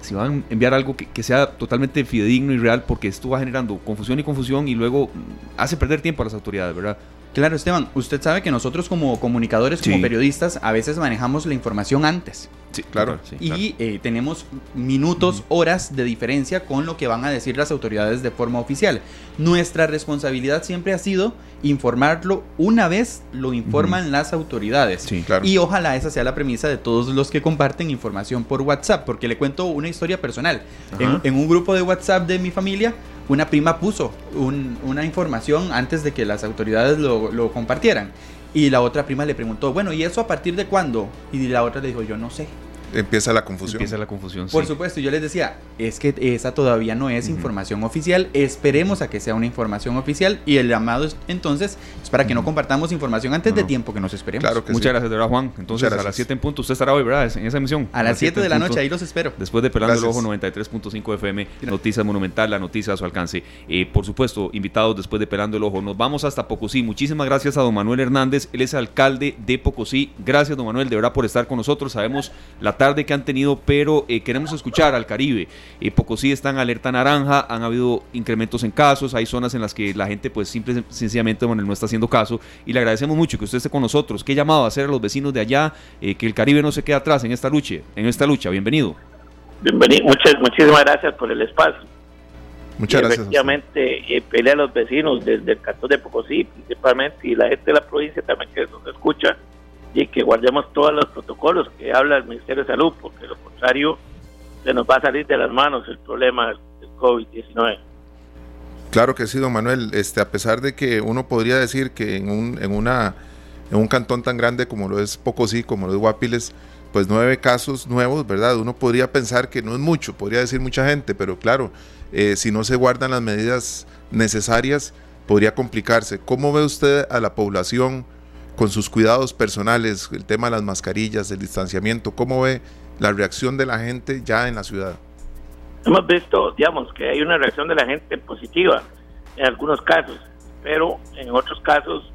B: si van a enviar algo que, que, sea totalmente fidedigno y real, porque esto va generando confusión y confusión y luego hace perder tiempo a las autoridades, ¿verdad?
F: Claro, Esteban, usted sabe que nosotros como comunicadores, como sí. periodistas, a veces manejamos la información antes.
B: Sí, claro. Sí,
F: y
B: claro.
F: Eh, tenemos minutos, horas de diferencia con lo que van a decir las autoridades de forma oficial. Nuestra responsabilidad siempre ha sido informarlo una vez lo informan uh -huh. las autoridades.
B: Sí, claro.
F: Y ojalá esa sea la premisa de todos los que comparten información por WhatsApp, porque le cuento una historia personal. En, en, un grupo de WhatsApp de mi familia, una prima puso un, una información antes de que las autoridades lo, lo compartieran. Y la otra prima le preguntó, bueno, ¿y eso a partir de cuándo? Y la otra le dijo, yo no sé.
C: Empieza la confusión.
B: Empieza la confusión.
F: Por
B: sí.
F: supuesto, yo les decía, es que esa todavía no es información oficial. Esperemos a que sea una información oficial y el llamado es, entonces es para que no compartamos información antes
B: No,
F: de
B: no.
F: tiempo que nos esperemos.
C: Claro que
B: Muchas
C: sí.
B: gracias, de verdad, Juan. Entonces, a las 7 en punto, usted estará hoy, ¿verdad? En esa emisión.
F: A las 7 de la noche, ahí los espero.
B: Después de Pelando
C: Gracias.
B: el Ojo 93.5 FM, Noticias Monumental, la noticia a su alcance. Eh, por supuesto, invitados después de Pelando el Ojo. Nos vamos hasta Pocosí. Muchísimas gracias a don Manuel Hernández. Él es alcalde de Pocosí. Gracias, don Manuel, de verdad, por estar con nosotros. Sabemos la tarde que han tenido, pero eh, queremos escuchar al Caribe. Eh, Pocosí está en alerta naranja. Han habido incrementos en casos. Hay zonas en las que la gente, pues, simple sencillamente, Manuel, no está haciendo caso. Y le agradecemos mucho que usted esté con nosotros. ¿Qué llamado a hacer a los vecinos de allá? Eh, que el Caribe no se quede atrás en esta lucha. En esta lucha. Bienvenido.
G: Bienvenido, muchas, muchísimas gracias por el espacio.
C: Muchas
G: Y
C: gracias.
G: Efectivamente, eh, pelea a los vecinos desde el cantón de Pocosí, principalmente, y la gente de la provincia también que nos escucha, y que guardemos todos los protocolos que habla el Ministerio de Salud, porque de lo contrario se nos va a salir de las manos el problema del COVID-19.
C: Claro que sí, don Manuel. Este, a pesar de que uno podría decir que en un, en una, en un cantón tan grande como lo es Pocosí, como lo es Guapiles, pues nueve casos nuevos, ¿verdad? Uno podría pensar que no es mucho, podría decir mucha gente, pero claro, eh, si no se guardan las medidas necesarias, podría complicarse. ¿Cómo ve usted a la población con sus cuidados personales, el tema de las mascarillas, el distanciamiento? ¿Cómo ve la reacción de la gente ya en la ciudad?
G: Hemos visto, digamos, que hay una reacción de la gente positiva en algunos casos, pero en otros casos,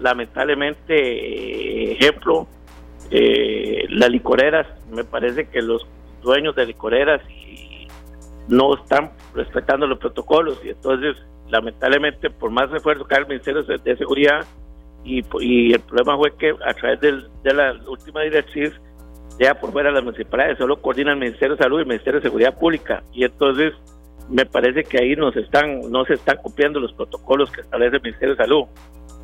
G: lamentablemente, eh, ejemplo, eh, las licoreras, me parece que los dueños de licoreras no están respetando los protocolos y entonces, lamentablemente, por más esfuerzo que haga el Ministerio de Seguridad, y, y el problema fue que a través del- de la última directriz ya por fuera de las municipalidades, solo coordina el Ministerio de Salud y el Ministerio de Seguridad Pública. Y entonces me parece que ahí nos están, no se están cumpliendo los protocolos que establece el Ministerio de Salud,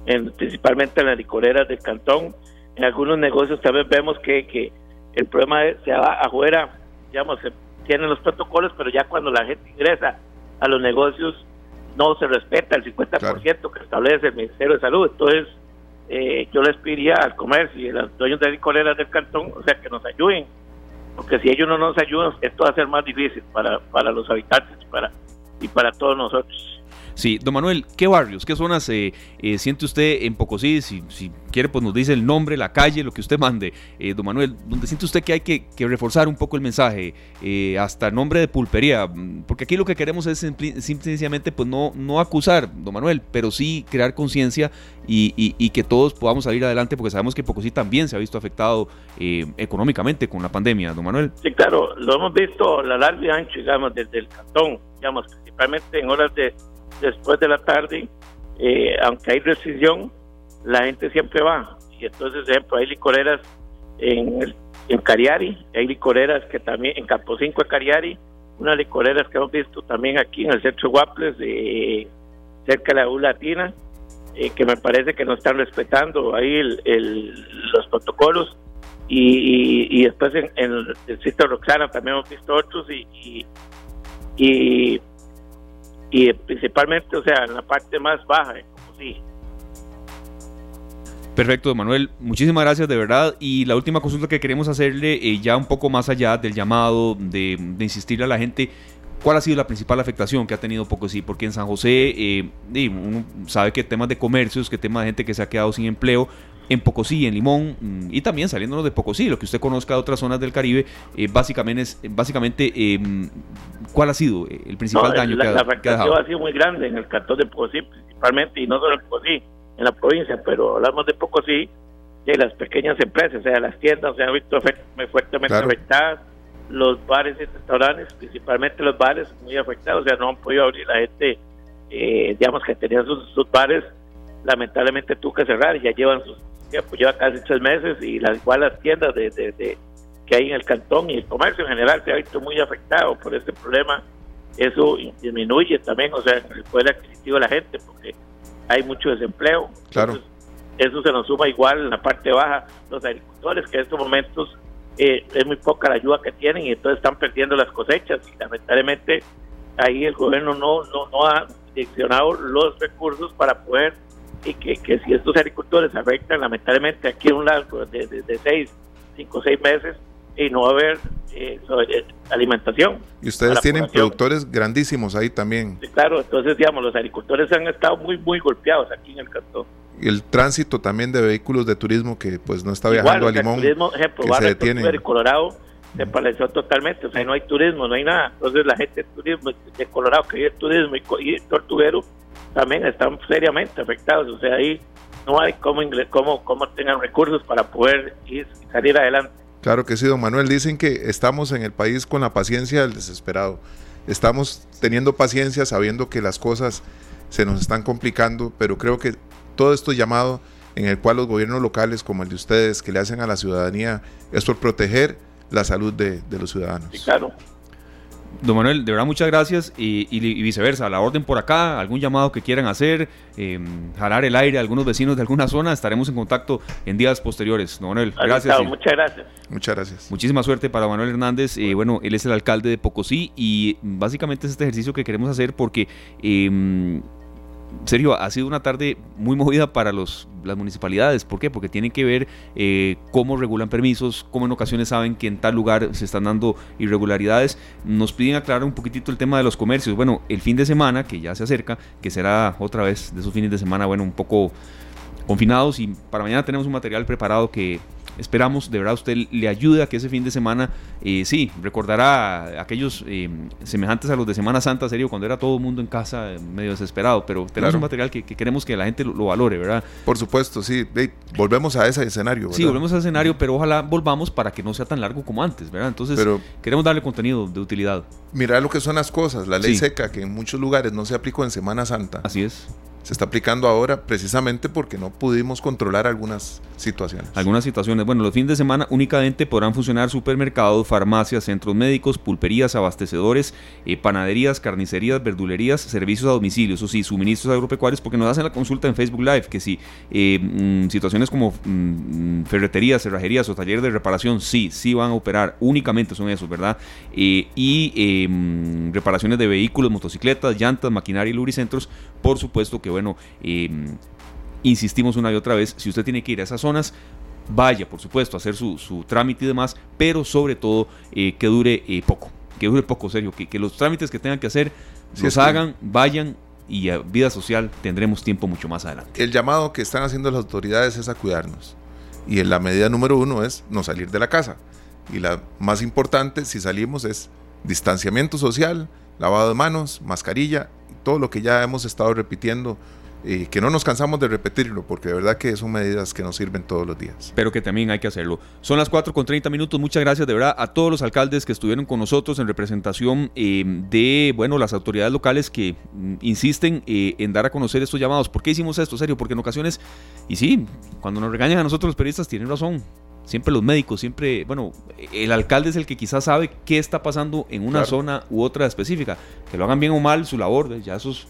G: en- principalmente en las licoreras del cantón. En algunos negocios también vemos que, que el problema es, se va afuera, digamos, se tienen los protocolos, pero ya cuando la gente ingresa a los negocios no se respeta el 50% que establece el Ministerio de Salud. Entonces, eh, yo les pediría al comercio y a los dueños de licoreras del cantón, o sea, que nos ayuden, porque si ellos no nos ayudan, esto va a ser más difícil para, para los habitantes y para, y para todos nosotros.
B: Sí, don Manuel, ¿qué barrios, qué zonas eh, eh, siente usted en Pocosí? Si, si quiere, pues nos dice el nombre, la calle, lo que usted mande. Eh, don Manuel, ¿dónde siente usted que hay que, reforzar un poco el mensaje? Eh, hasta nombre de pulpería, mm, porque aquí lo que queremos es simpli- simple y sencillamente pues no, no acusar, don Manuel, pero sí crear conciencia y, y- y que todos podamos salir adelante, porque sabemos que Pocosí también se ha visto afectado eh, económicamente con la pandemia, don Manuel.
G: Sí, claro, lo hemos visto a la larga y ancho, digamos, desde el cantón, digamos, principalmente en horas de después de la tarde, eh, aunque hay restricción, la gente siempre va. Y entonces, ejemplo, hay licoreras en, el- en Cariari, hay licoreras que también, en Campo 5 de Cariari, unas licoreras que hemos visto también aquí en el centro de Guaples, eh, cerca de la U Latina, eh, que me parece que no están respetando ahí el- el- los protocolos. Y, y, y después en, en el distrito de Roxana también hemos visto otros y, y, y, y principalmente, o sea, en la parte más baja, eh, como sí.
B: Perfecto, Manuel. Muchísimas gracias de verdad. Y la última consulta que queremos hacerle, eh, ya un poco más allá del llamado, de, de insistirle a la gente, ¿cuál ha sido la principal afectación que ha tenido Pocosí? Porque en San José, eh, uno sabe que temas de comercios, que temas de gente que se ha quedado sin empleo, en Pocosí, en Limón, mm, y también saliéndonos de Pocosí, lo que usted conozca de otras zonas del Caribe, eh, básicamente, es, básicamente eh, ¿cuál ha sido eh, el principal
G: No,
B: daño
G: la,
B: que ha,
G: la
B: ha
G: afectación ha sido muy grande en el cantón de Pocosí, principalmente, y no solo en Pocosí, en la provincia, pero hablamos de Pocosí, de las pequeñas empresas, o sea, las tiendas se han visto fuertemente
C: Claro.
G: afectadas, los bares y restaurantes, principalmente los bares, muy afectados, o sea, no han podido abrir la gente, eh, digamos, que tenía sus, sus bares, lamentablemente tuvo que cerrar y ya llevan sus tiempo, lleva casi tres meses y las, igual las tiendas de, de- de- que hay en el cantón y el comercio en general se ha visto muy afectado por este problema. Eso disminuye también, o sea, el poder adquisitivo de la gente porque hay mucho desempleo.
C: Claro.
G: Entonces, eso se nos suma igual en la parte baja los agricultores que en estos momentos eh, es muy poca la ayuda que tienen y entonces están perdiendo las cosechas y lamentablemente ahí el gobierno no, no, no ha direccionado los recursos para poder y que, que si estos agricultores afectan lamentablemente aquí en un largo de, de, de seis, cinco, seis meses, y no va a haber eh, alimentación.
C: Y ustedes tienen productores grandísimos ahí también.
G: claro, entonces digamos, los agricultores han estado muy, muy golpeados aquí en el cantón.
C: Y el tránsito también de vehículos de turismo que pues no está viajando a Limón.
G: El turismo, ejemplo, que se detiene. Colorado se paralizó totalmente, o sea, no hay turismo, no hay nada. Entonces la gente de turismo de Colorado que vive turismo y, y Tortuguero también están seriamente afectados, o sea, ahí no hay cómo, cómo, cómo tengan recursos para poder ir, salir adelante.
C: Claro que sí, don Manuel. Dicen que estamos en el país con la paciencia del desesperado. Estamos teniendo paciencia sabiendo que las cosas se nos están complicando, pero creo que todo esto llamado en el cual los gobiernos locales como el de ustedes que le hacen a la ciudadanía es por proteger la salud de, los ciudadanos.
G: claro.
B: Don Manuel, de verdad muchas gracias y, viceversa, la orden por acá, algún llamado que quieran hacer, eh, jalar el aire a algunos vecinos de alguna zona, estaremos en contacto en días posteriores. Don Manuel, gracias.
G: muchas gracias.
C: Muchas gracias.
B: Muchísima suerte para Manuel Hernández. Eh, bueno, él es el alcalde de Pocosí y básicamente es este ejercicio que queremos hacer porque... Eh, serio, ha sido una tarde muy movida para los, las municipalidades. ¿Por qué? Porque tienen que ver eh, cómo regulan permisos, cómo en ocasiones saben que en tal lugar se están dando irregularidades. Nos piden aclarar un poquitito el tema de los comercios. Bueno, el fin de semana, que ya se acerca, que será otra vez de esos fines de semana, bueno, un poco confinados y para mañana tenemos un material preparado que Esperamos, de verdad, usted le ayude a que ese fin de semana, eh, sí, recordará aquellos eh, semejantes a los de Semana Santa, serio, cuando era todo el mundo en casa eh, medio desesperado, pero tenemos un material que, queremos que la gente lo, valore, ¿verdad?
C: Por supuesto, sí. volvemos a ese escenario, ¿verdad?
B: Sí, volvemos a ese escenario, pero ojalá volvamos para que no sea tan largo como antes, ¿verdad? Entonces, queremos darle contenido de utilidad.
C: Mirar lo que son las cosas, la ley seca, que en muchos lugares no se aplicó en Semana Santa.
B: Así es
C: se está aplicando ahora precisamente porque no pudimos controlar algunas situaciones.
B: Algunas situaciones. Bueno, los fines de semana únicamente podrán funcionar supermercados, farmacias, centros médicos, pulperías, abastecedores, eh, panaderías, carnicerías, verdulerías, servicios a domicilio, eso sí, suministros agropecuarios, porque nos hacen la consulta en Facebook Live, que si eh, mm, situaciones como mm, ferreterías, cerrajerías o talleres de reparación, sí, sí van a operar, únicamente son esos, ¿verdad? Eh, y mm, reparaciones de vehículos, motocicletas, llantas, maquinaria y lubricentros, por supuesto que bueno, em, insistimos una y otra vez, si usted tiene que ir a esas zonas, vaya, por supuesto, a hacer su, trámite y demás, pero sobre todo eh, que dure eh, poco, que dure poco, serio, que, los trámites que tengan que hacer los hagan, vayan y a vida social tendremos tiempo mucho más adelante.
C: El llamado que están haciendo las autoridades es a cuidarnos. Y en la medida número uno es no salir de la casa. Y la más importante, si salimos, es distanciamiento social, lavado de manos, mascarilla todo lo que ya hemos estado repitiendo y que no nos cansamos de repetirlo, porque de verdad que son medidas que nos sirven todos los días.
B: Pero que también hay que hacerlo. Son las 4 con 30 minutos. Muchas gracias de verdad a todos los alcaldes que estuvieron con nosotros en representación eh, de bueno las autoridades locales que mm, insisten eh, en dar a conocer estos llamados. ¿Por qué hicimos esto? Serio, porque en ocasiones, y sí, cuando nos regañan a nosotros los periodistas, tienen razón siempre los médicos, siempre, bueno, el alcalde es el que quizás sabe qué está pasando en una zona u otra específica. Que lo hagan bien o mal su labor, ya esos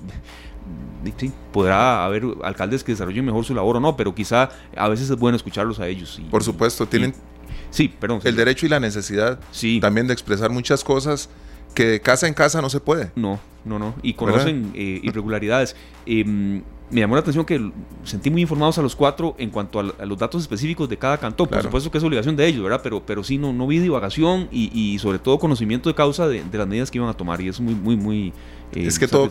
B: <laughs> sí, podrá haber alcaldes que desarrollen mejor su labor o no, pero quizá a veces es bueno escucharlos a ellos.
C: Por supuesto, tienen
B: sí, perdón,
C: el derecho y la necesidad
B: sí.
C: también de expresar muchas cosas que de casa en casa no se puede.
B: No, no, no. Y conocen eh, irregularidades. Eh, me llamó la atención que sentí muy informados a los cuatro en cuanto a, los datos específicos de cada cantón. Por supuesto que es obligación de ellos, ¿verdad? Pero, pero sí, no, no vi divagación y, sobre todo conocimiento de causa de, las medidas que iban a tomar. Y es muy, muy, muy.
C: Eh, es que todo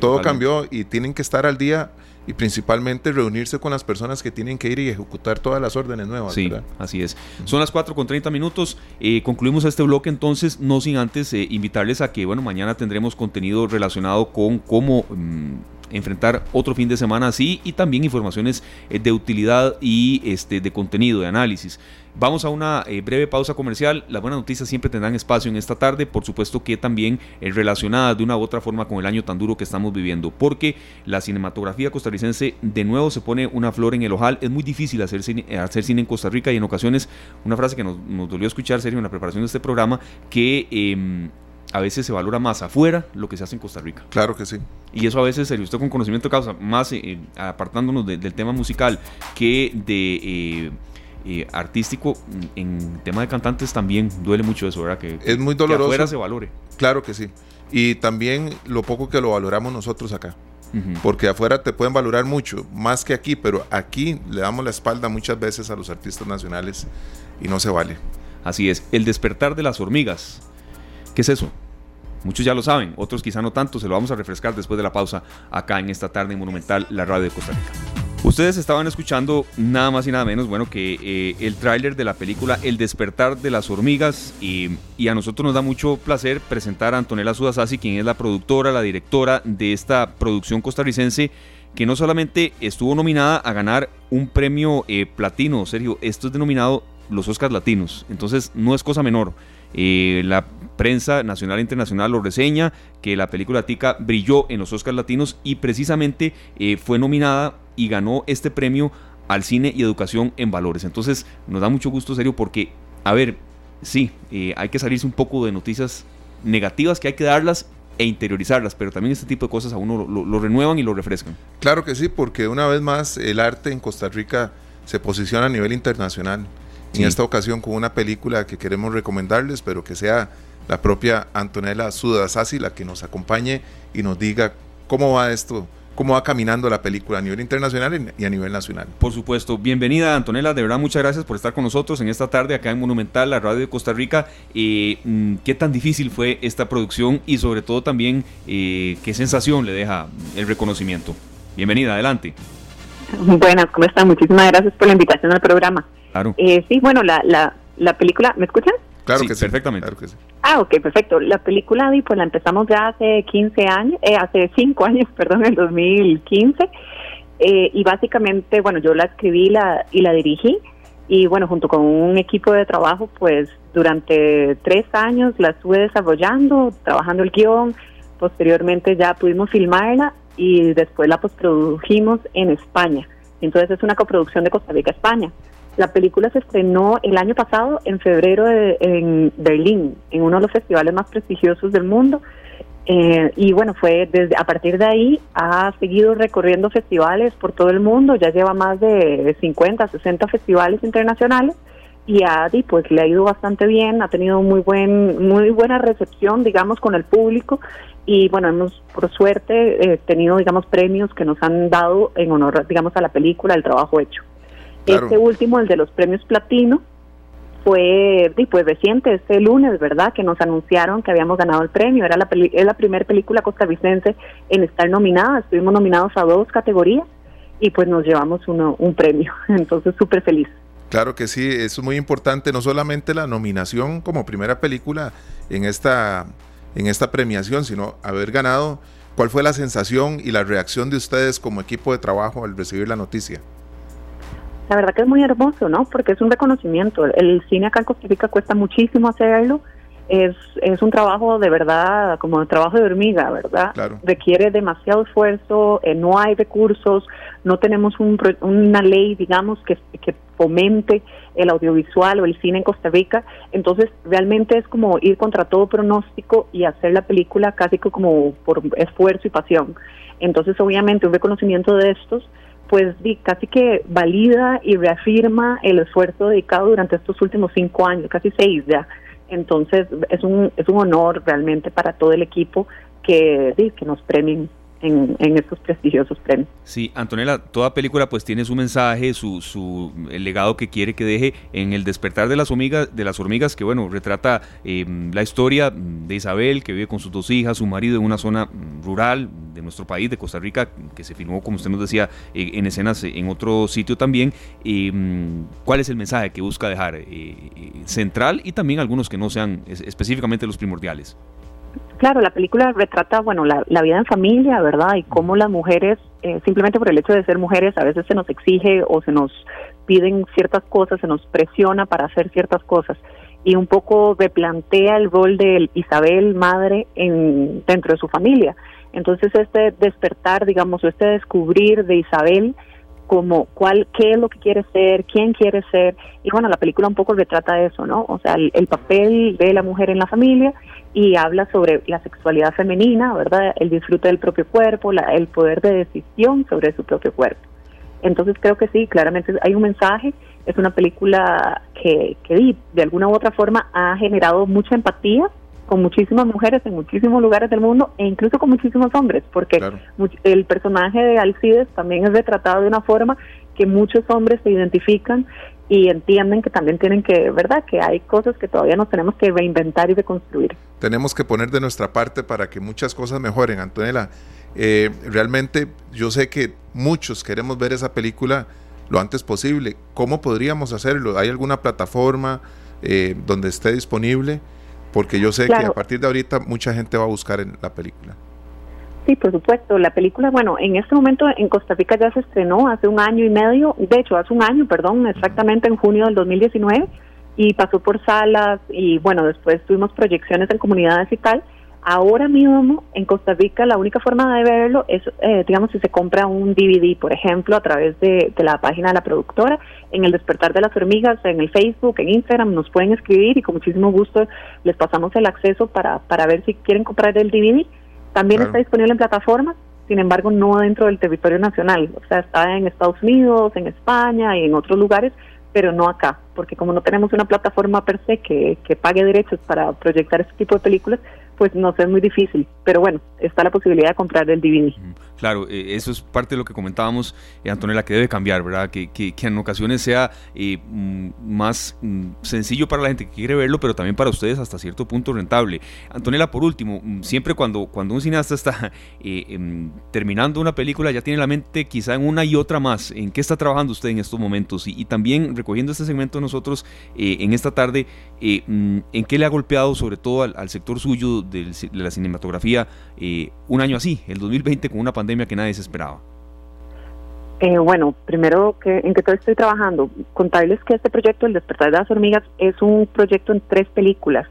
C: todo cambió y tienen que estar al día y principalmente reunirse con las personas que tienen que ir y ejecutar todas las órdenes nuevas.
B: Sí, así es. Son las 4 con 30 minutos. Eh, concluimos este bloque entonces, no sin antes eh, invitarles a que, bueno, mañana tendremos contenido relacionado con cómo... Mm, enfrentar otro fin de semana así y también informaciones eh, de utilidad y este, de contenido, de análisis. Vamos a una eh, breve pausa comercial. Las buenas noticias siempre tendrán espacio en esta tarde, por supuesto que también eh, relacionadas de una u otra forma con el año tan duro que estamos viviendo, porque la cinematografía costarricense de nuevo se pone una flor en el ojal. Es muy difícil hacer cine, hacer cine en Costa Rica y en ocasiones, una frase que nos, nos dolió escuchar, serio, en la preparación de este programa, que em, a veces se valora más afuera lo que se hace en Costa Rica.
C: Claro que sí.
B: Y eso a veces, se usted con conocimiento de causa, más eh, apartándonos del tema musical que de eh, eh, artístico, en tema de cantantes también duele mucho eso, ¿verdad? Que,
C: es muy doloroso.
B: Que afuera se valore.
C: Claro que sí. Y también lo poco que lo valoramos nosotros acá. Porque afuera te pueden valorar mucho, más que aquí, pero aquí le damos la espalda muchas veces a los artistas nacionales y no se vale.
B: Así es, El despertar de las hormigas. ¿Qué es eso? Muchos ya lo saben, otros quizá no tanto, se lo vamos a refrescar después de la pausa acá en esta tarde Monumental, la radio de Costa Rica. Ustedes estaban escuchando nada más y nada menos, bueno, que eh, el tráiler de la película El despertar de las hormigas y, a nosotros nos da mucho placer presentar a Antonella Sudasasi, quien es la productora, la directora de esta producción costarricense que no solamente estuvo nominada a ganar un premio eh, platino, Sergio, esto es denominado los Oscars Latinos, entonces no es cosa menor. Eh, la prensa nacional e internacional lo reseña, que la película Tica brilló en los Oscars Latinos y precisamente fue nominada y ganó este premio al cine y educación en valores. Entonces nos da mucho gusto, serio, porque, a ver, sí, eh, hay que salirse un poco de noticias negativas que hay que darlas e interiorizarlas, pero también este tipo de cosas a uno lo, renuevan y lo refrescan.
C: Claro que sí, porque una vez más el arte en Costa Rica se posiciona a nivel internacional. En esta ocasión con una película que queremos recomendarles, pero que sea la propia Antonella Sudasasi la que nos acompañe y nos diga cómo va esto, cómo va caminando la película a nivel internacional y a nivel nacional.
B: Por supuesto, bienvenida Antonella, de verdad muchas gracias por estar con nosotros en esta tarde acá en Monumental, la radio de Costa Rica. Eh, mm, ¿Qué tan difícil fue esta producción y sobre todo también eh, qué sensación le deja el reconocimiento? Bienvenida, adelante.
H: Buenas, ¿cómo están? Muchísimas gracias por la invitación al programa. Claro. Eh, sí, bueno, la, la, la película, ¿me escuchan?
C: Claro que sí, perfectamente. Claro que sí.
H: Ah, ok, perfecto. La película, pues la empezamos ya hace 15 años, eh, hace 5 años, <laughs> perdón, en 2015. Eh, y básicamente, bueno, yo la escribí la, y la dirigí. Y bueno, junto con un equipo de trabajo, pues durante tres años la estuve desarrollando, trabajando el guion. Posteriormente ya pudimos filmarla y después la postprodujimos en España. Entonces es una coproducción de Costa Rica-España. La película se estrenó el año pasado, en febrero, en Berlín, en uno de los festivales más prestigiosos del mundo. Eh, y bueno, fue desde a partir de ahí ha seguido recorriendo festivales por todo el mundo, ya lleva más de 50, 60 festivales internacionales y a pues le ha ido bastante bien, ha tenido muy buen muy buena recepción, digamos, con el público y bueno, hemos por suerte eh, tenido, digamos, premios que nos han dado en honor, digamos, a la película, el trabajo hecho. Este último, el de los premios platino, fue pues reciente, este lunes, ¿verdad? Que nos anunciaron que habíamos ganado el premio. Era la, es la primera película costarricense en estar nominada. Estuvimos nominados a dos categorías y pues nos llevamos uno, un premio. <laughs> Entonces, súper feliz.
C: Claro que sí, es muy importante no solamente la nominación como primera película en esta, en esta premiación, sino haber ganado. ¿Cuál fue la sensación y la reacción de ustedes como equipo de trabajo al recibir la noticia?
H: La verdad que es muy hermoso, ¿no? Porque es un reconocimiento. El cine acá en Costa Rica cuesta muchísimo hacerlo. Es, es un trabajo de verdad, como un trabajo de hormiga, ¿verdad? Requiere demasiado esfuerzo, eh, no hay recursos, no tenemos un, una ley, digamos, que, que fomente el audiovisual o el cine en Costa Rica. Entonces, realmente es como ir contra todo pronóstico y hacer la película casi como por esfuerzo y pasión. Entonces, obviamente, un reconocimiento de estos pues casi que valida y reafirma el esfuerzo dedicado durante estos últimos cinco años, casi seis ya. Entonces es un, es un honor realmente para todo el equipo que, que nos premien en, estos prestigiosos premios.
B: Sí, Antonella, toda película pues tiene su mensaje, su, su el legado que quiere que deje en el despertar de las hormigas, de las hormigas que bueno, retrata em, la historia de Isabel, que vive con sus dos hijas, su marido en una zona mm, rural de nuestro país, de Costa Rica, que se filmó, como usted nos decía, eh, en escenas en otro sitio también. Em, ¿Cuál es el mensaje que busca dejar eh, eh, central y también algunos que no sean específicamente los primordiales?
H: Claro, la película retrata, bueno, la, vida en familia, ¿verdad? Y cómo las mujeres, eh, simplemente por el hecho de ser mujeres, a veces se nos exige o se nos piden ciertas cosas, se nos presiona para hacer ciertas cosas. Y un poco replantea el rol de Isabel, madre, en, dentro de su familia. Entonces, este despertar, digamos, o este descubrir de Isabel, como cuál, qué es lo que quiere ser, quién quiere ser. Y bueno, la película un poco retrata eso, ¿no? O sea, el, papel de la mujer en la familia y habla sobre la sexualidad femenina, ¿verdad? El disfrute del propio cuerpo, la, el poder de decisión sobre su propio cuerpo. Entonces creo que sí, claramente hay un mensaje, es una película que, que de alguna u otra forma ha generado mucha empatía con muchísimas mujeres en muchísimos lugares del mundo e incluso con muchísimos hombres, porque el personaje de Alcides también es retratado de una forma que muchos hombres se identifican y entienden que también tienen que, ¿verdad? Que hay cosas que todavía nos tenemos que reinventar y reconstruir.
C: Tenemos que poner de nuestra parte para que muchas cosas mejoren, Antonella. Eh, realmente yo sé que muchos queremos ver esa película lo antes posible. ¿Cómo podríamos hacerlo? ¿Hay alguna plataforma eh, donde esté disponible? Porque yo sé que a partir de ahorita mucha gente va a buscar en la película.
H: Sí, por supuesto. La película, bueno, en este momento en Costa Rica ya se estrenó hace un año y medio, de hecho, hace un año, perdón, exactamente en junio del 2019, y pasó por salas y bueno, después tuvimos proyecciones en comunidades y tal. Ahora mismo en Costa Rica la única forma de verlo es, eh, digamos, si se compra un DVD, por ejemplo, a través de, la página de la productora, en el Despertar de las Hormigas, en el Facebook, en Instagram, nos pueden escribir y con muchísimo gusto les pasamos el acceso para, para ver si quieren comprar el DVD. También está disponible en plataformas, sin embargo no dentro del territorio nacional, o sea, está en Estados Unidos, en España y en otros lugares, pero no acá, porque como no tenemos una plataforma per se que, que pague derechos para proyectar este tipo de películas, pues no es muy difícil. Pero bueno, está la posibilidad de comprar el DVD.
B: Claro, eh, eso es parte de lo que comentábamos, eh, Antonella, que debe cambiar, ¿verdad? Que, que, en ocasiones sea eh, mm, más mm, sencillo para la gente que quiere verlo, pero también para ustedes hasta cierto punto rentable. Antonella, por último, mm, siempre cuando, cuando un cineasta está <laughs> em, terminando una película, ya tiene la mente quizá en una y otra más. ¿En qué está trabajando usted en estos momentos? Y, también recogiendo este segmento nosotros en esta tarde, ¿en qué le ha golpeado sobre todo al sector suyo? De, la cinematografía eh, un año así, el 2020, con una pandemia que nadie se esperaba?
H: Eh, bueno, primero, que, ¿en qué todo estoy trabajando? Contarles que este proyecto, El despertar de las hormigas, es un proyecto en tres películas.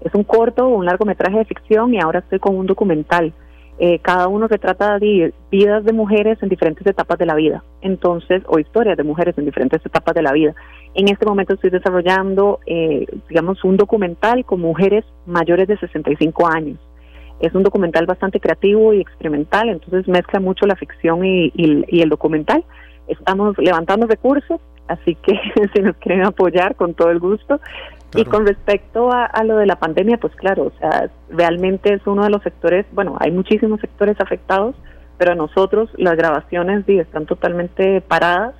H: Es un corto, un largometraje de ficción y ahora estoy con un documental. Eh, cada uno se trata de vidas de mujeres en diferentes etapas de la vida, entonces, o historias de mujeres en diferentes etapas de la vida. En este momento estoy desarrollando, eh, digamos, un documental con mujeres mayores de 65 años. Es un documental bastante creativo y experimental, entonces mezcla mucho la ficción y, el documental. Estamos levantando recursos, así que <laughs> si nos quieren apoyar, con todo el gusto. Y con respecto a, lo de la pandemia, pues claro, o sea, realmente es uno de los sectores, bueno, hay muchísimos sectores afectados, pero a nosotros las grabaciones sí, están totalmente paradas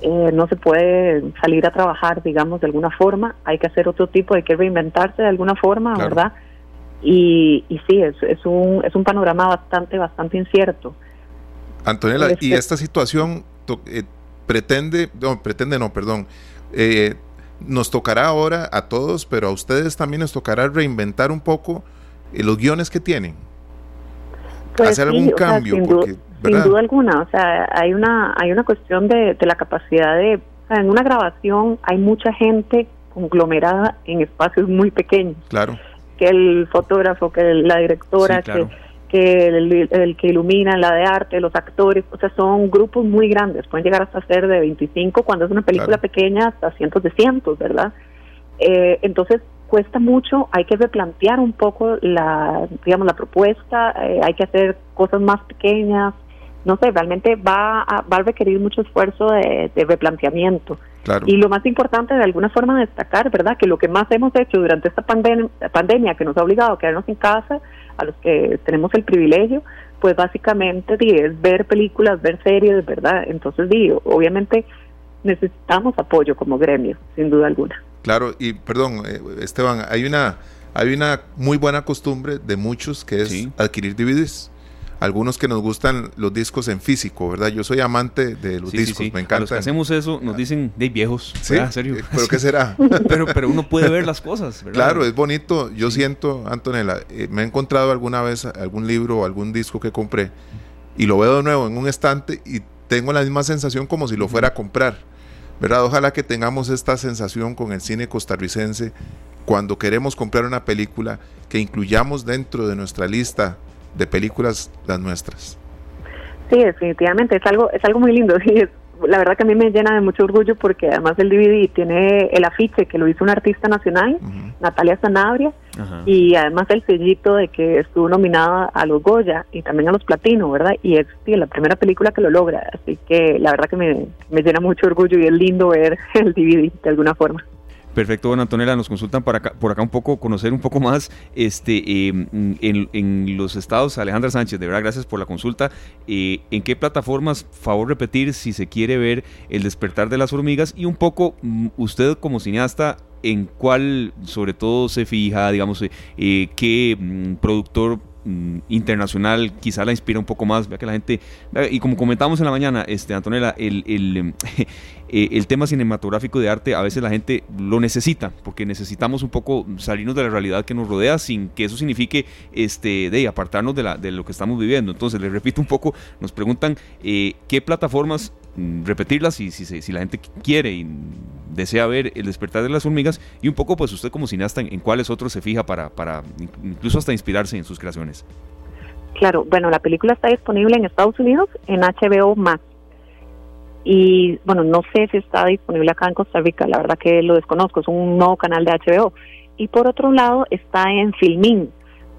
H: eh, no se puede salir a trabajar, digamos, de alguna forma, hay que hacer otro tipo, hay que reinventarse de alguna forma, ¿verdad? Y, y sí, es, es, un, es un panorama bastante, bastante incierto.
C: Antonella, ¿y este esta situación eh, pretende, no, pretende no, perdón, eh, nos tocará ahora a todos, pero a ustedes también les tocará reinventar un poco los guiones que tienen?
H: Pues hacer algún cambio, porque sin duda alguna, o sea, hay una hay una cuestión de, la capacidad de, en una grabación hay mucha gente conglomerada en espacios muy pequeños.
C: Claro.
H: Que el fotógrafo, que la directora, que, que el, que ilumina, la de arte, los actores, o sea, son grupos muy grandes, pueden llegar hasta ser de 25, cuando es una película pequeña, hasta cientos de cientos, ¿verdad? Eh, entonces, cuesta mucho, hay que replantear un poco la, digamos, la propuesta, eh, hay que hacer cosas más pequeñas, no sé, realmente va a, va a requerir mucho esfuerzo de, replanteamiento. Y lo más importante, de alguna forma, destacar, ¿verdad?, que lo que más hemos hecho durante esta pandemia, pandemia que nos ha obligado a quedarnos en casa, a los que tenemos el privilegio, pues básicamente es ver películas, ver series, ¿verdad? Entonces, digo, obviamente necesitamos apoyo como gremio, sin duda alguna.
C: Claro, y perdón, eh, Esteban, hay una, hay una muy buena costumbre de muchos que es adquirir DVDs algunos que nos gustan los discos en físico, ¿verdad? Yo soy amante de los discos, me encanta.
B: los que hacemos eso nos dicen de viejos,
C: ¿Sí? serio? ¿Pero qué será? <laughs>
B: pero, pero uno puede ver las cosas, ¿verdad?
C: Claro, es bonito. Yo siento, Antonella, eh, me he encontrado alguna vez algún libro o algún disco que compré y lo veo de nuevo en un estante y tengo la misma sensación como si lo fuera a comprar. ¿Verdad? Ojalá que tengamos esta sensación con el cine costarricense cuando queremos comprar una película que incluyamos dentro de nuestra lista de películas las nuestras.
H: Sí, definitivamente, es algo, es algo muy lindo. <laughs> la verdad que a mí me llena de mucho orgullo porque además el DVD tiene el afiche que lo hizo un artista nacional, Natalia Sanabria, y además el sellito de que estuvo nominada a los Goya y también a los Platino, ¿verdad? Y es la primera película que lo logra, así que la verdad que me, me llena mucho orgullo y es lindo ver <laughs> el DVD de alguna forma.
B: Perfecto, bueno, Antonella, nos consultan por acá, por acá un poco, conocer un poco más este, em, en, los estados. Alejandra Sánchez, de verdad, gracias por la consulta. Eh, ¿En qué plataformas, favor repetir, si se quiere ver el despertar de las hormigas? Y un poco, mm, usted como cineasta, ¿en cuál sobre todo se fija, digamos, eh, eh, qué mm, productor Mm, internacional quizá la inspira un poco más, vea que la gente, y como comentamos en la mañana, este, Antonella, el, el, <laughs> eh, el, tema cinematográfico de arte a veces la gente lo necesita, porque necesitamos un poco salirnos de la realidad que nos rodea sin que eso signifique este, de apartarnos de, la, de lo que estamos viviendo. Entonces, les repito un poco, nos preguntan eh, qué plataformas Mm, repetirlas si, si, si, la gente quiere y desea ver el despertar de las hormigas y un poco pues usted como cineasta en, cuáles otros se fija para, para incluso hasta inspirarse en sus creaciones.
H: Claro, bueno, la película está disponible en Estados Unidos en HBO Max. Y bueno, no sé si está disponible acá en Costa Rica, la verdad que lo desconozco, es un nuevo canal de HBO. Y por otro lado está en Filmin,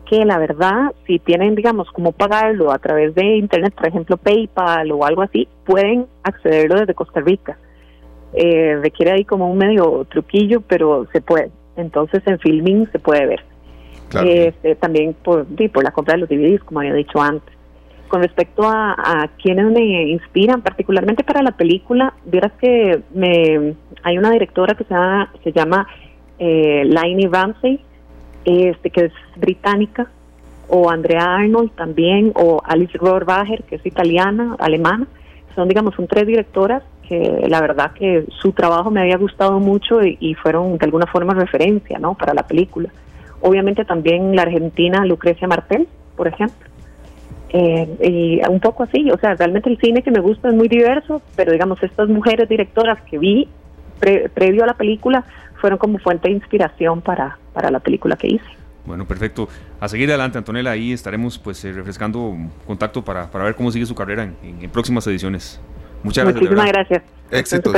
H: que la verdad, si tienen, digamos, cómo pagarlo a través de Internet, por ejemplo, PayPal o algo así, pueden accederlo desde Costa Rica. Eh, requiere ahí como un medio truquillo, pero se puede. Entonces en Filming se puede ver. Este, también por, por la compra de los DVDs, como había dicho antes. Con respecto a, a quienes me inspiran, particularmente para la película, vieras que me, hay una directora que se llama, se llama eh, Lainey Ramsey, este, que es británica, o Andrea Arnold también, o Alice Rohrbacher, que es italiana, alemana. Son, digamos, son tres directoras que la verdad que su trabajo me había gustado mucho y, fueron de alguna forma referencia, ¿no? Para la película. Obviamente también la argentina Lucrecia Martel, por ejemplo. Eh, y un poco así, o sea, realmente el cine que me gusta es muy diverso, pero digamos, estas mujeres directoras que vi previo a la película fueron como fuente de inspiración para, para la película que hice.
B: Bueno, perfecto. A seguir adelante, Antonella, ahí estaremos pues eh, refrescando contacto para, para, ver cómo sigue su carrera en, próximas ediciones. Muchas gracias.
H: Muchísimas gracias.
C: Éxitos.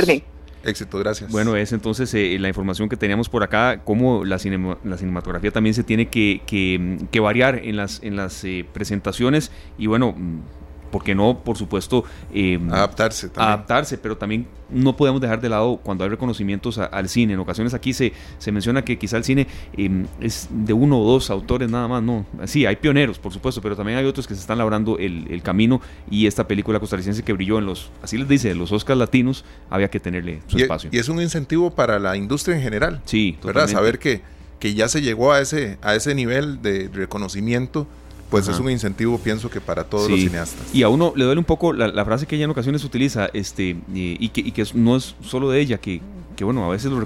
C: Éxito, gracias.
B: Bueno, es entonces eh, la información que teníamos por acá, cómo la, la cinematografía también se tiene que, que, variar en las, en las eh, presentaciones y bueno, porque no, por supuesto,
C: em, adaptarse.
B: Adaptarse, pero también no podemos dejar de lado cuando hay reconocimientos al cine. En ocasiones aquí se, se menciona que quizá el cine em, es de uno o dos autores nada más, no. Sí, hay pioneros, por supuesto, pero también hay otros que se están labrando el, camino y esta película costarricense que brilló en los, así les dice, los Oscars latinos, había que tenerle su espacio.
C: Y es un incentivo para la industria en general.
B: Sí,
C: ¿verdad? Saber que, que ya se llegó a ese, a ese nivel de reconocimiento pues es un incentivo, pienso que para todos los cineastas.
B: Y a uno le duele un poco la, frase que ella en ocasiones utiliza, este, y, que, y que no es solo de ella, que, que bueno, a veces los,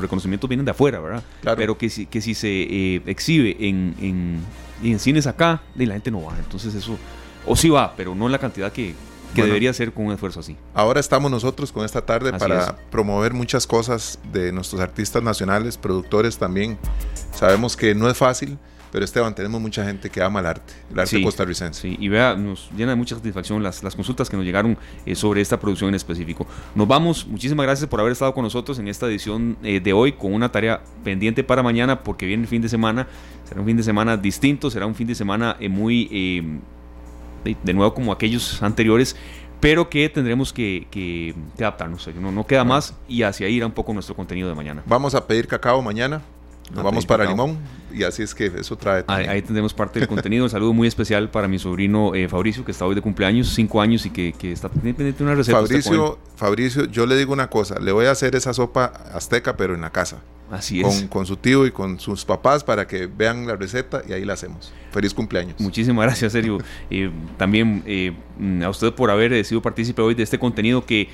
B: reconocimientos, vienen de afuera, ¿verdad? Pero que si, que si se eh, exhibe en, en, en, cines acá, la gente no va. Entonces eso, o sí va, pero no en la cantidad que, que debería ser con un esfuerzo así.
C: Ahora estamos nosotros con esta tarde para promover muchas cosas de nuestros artistas nacionales, productores también. Sabemos que no es fácil pero Esteban, tenemos mucha gente que ama el arte, el arte costarricense.
B: Sí, y vea, nos llena de mucha satisfacción las, las consultas que nos llegaron eh, sobre esta producción en específico. Nos vamos, muchísimas gracias por haber estado con nosotros en esta edición eh, de hoy con una tarea pendiente para mañana porque viene el fin de semana, será un fin de semana distinto, será un fin de semana eh, muy, de nuevo como aquellos anteriores, pero que tendremos que, que, adaptarnos. No, no queda más y hacia ahí irá un poco nuestro contenido de mañana.
C: Vamos a pedir cacao mañana. Nos vamos para Limón y así es que eso trae.
B: Ahí, tendremos parte del contenido. Un saludo muy especial para mi sobrino eh, Fabricio, que está hoy de cumpleaños, cinco años y que, que está pendiente de una receta.
C: Fabricio, Fabricio, yo le digo una cosa: le voy a hacer esa sopa azteca, pero en la casa.
B: Así
C: es. Con, su tío y con sus papás para que vean la receta y ahí la hacemos. Feliz cumpleaños.
B: Muchísimas gracias, Sergio. Eh, también eh, a usted por haber sido partícipe hoy de este contenido que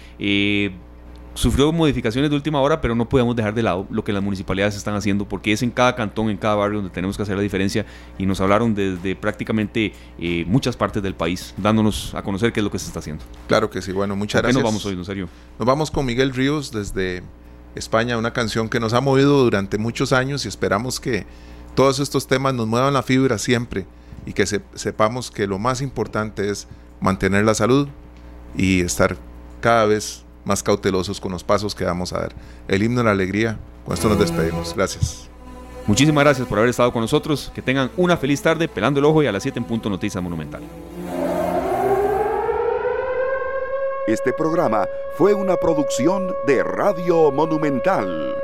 B: sufrió modificaciones de última hora, pero no podemos dejar de lado lo que las municipalidades están haciendo, porque es en cada cantón, en cada barrio donde tenemos que hacer la diferencia y nos hablaron desde prácticamente eh, muchas partes del país, dándonos a conocer qué es lo que se está haciendo.
C: Claro que sí, bueno, muchas gracias.
B: nos vamos hoy, en serio?
C: Nos vamos con Miguel Ríos desde España, una canción que nos ha movido durante muchos años y esperamos que todos estos temas nos muevan la fibra siempre y que sepamos que lo más importante es mantener la salud y estar cada vez más cautelosos con los pasos que vamos a dar. El himno de la alegría, con esto nos despedimos. Gracias.
B: Muchísimas gracias por haber estado con nosotros. Que tengan una feliz tarde, pelando el ojo y a las 7 en punto Noticias Monumental.
A: Este programa fue una producción de Radio Monumental.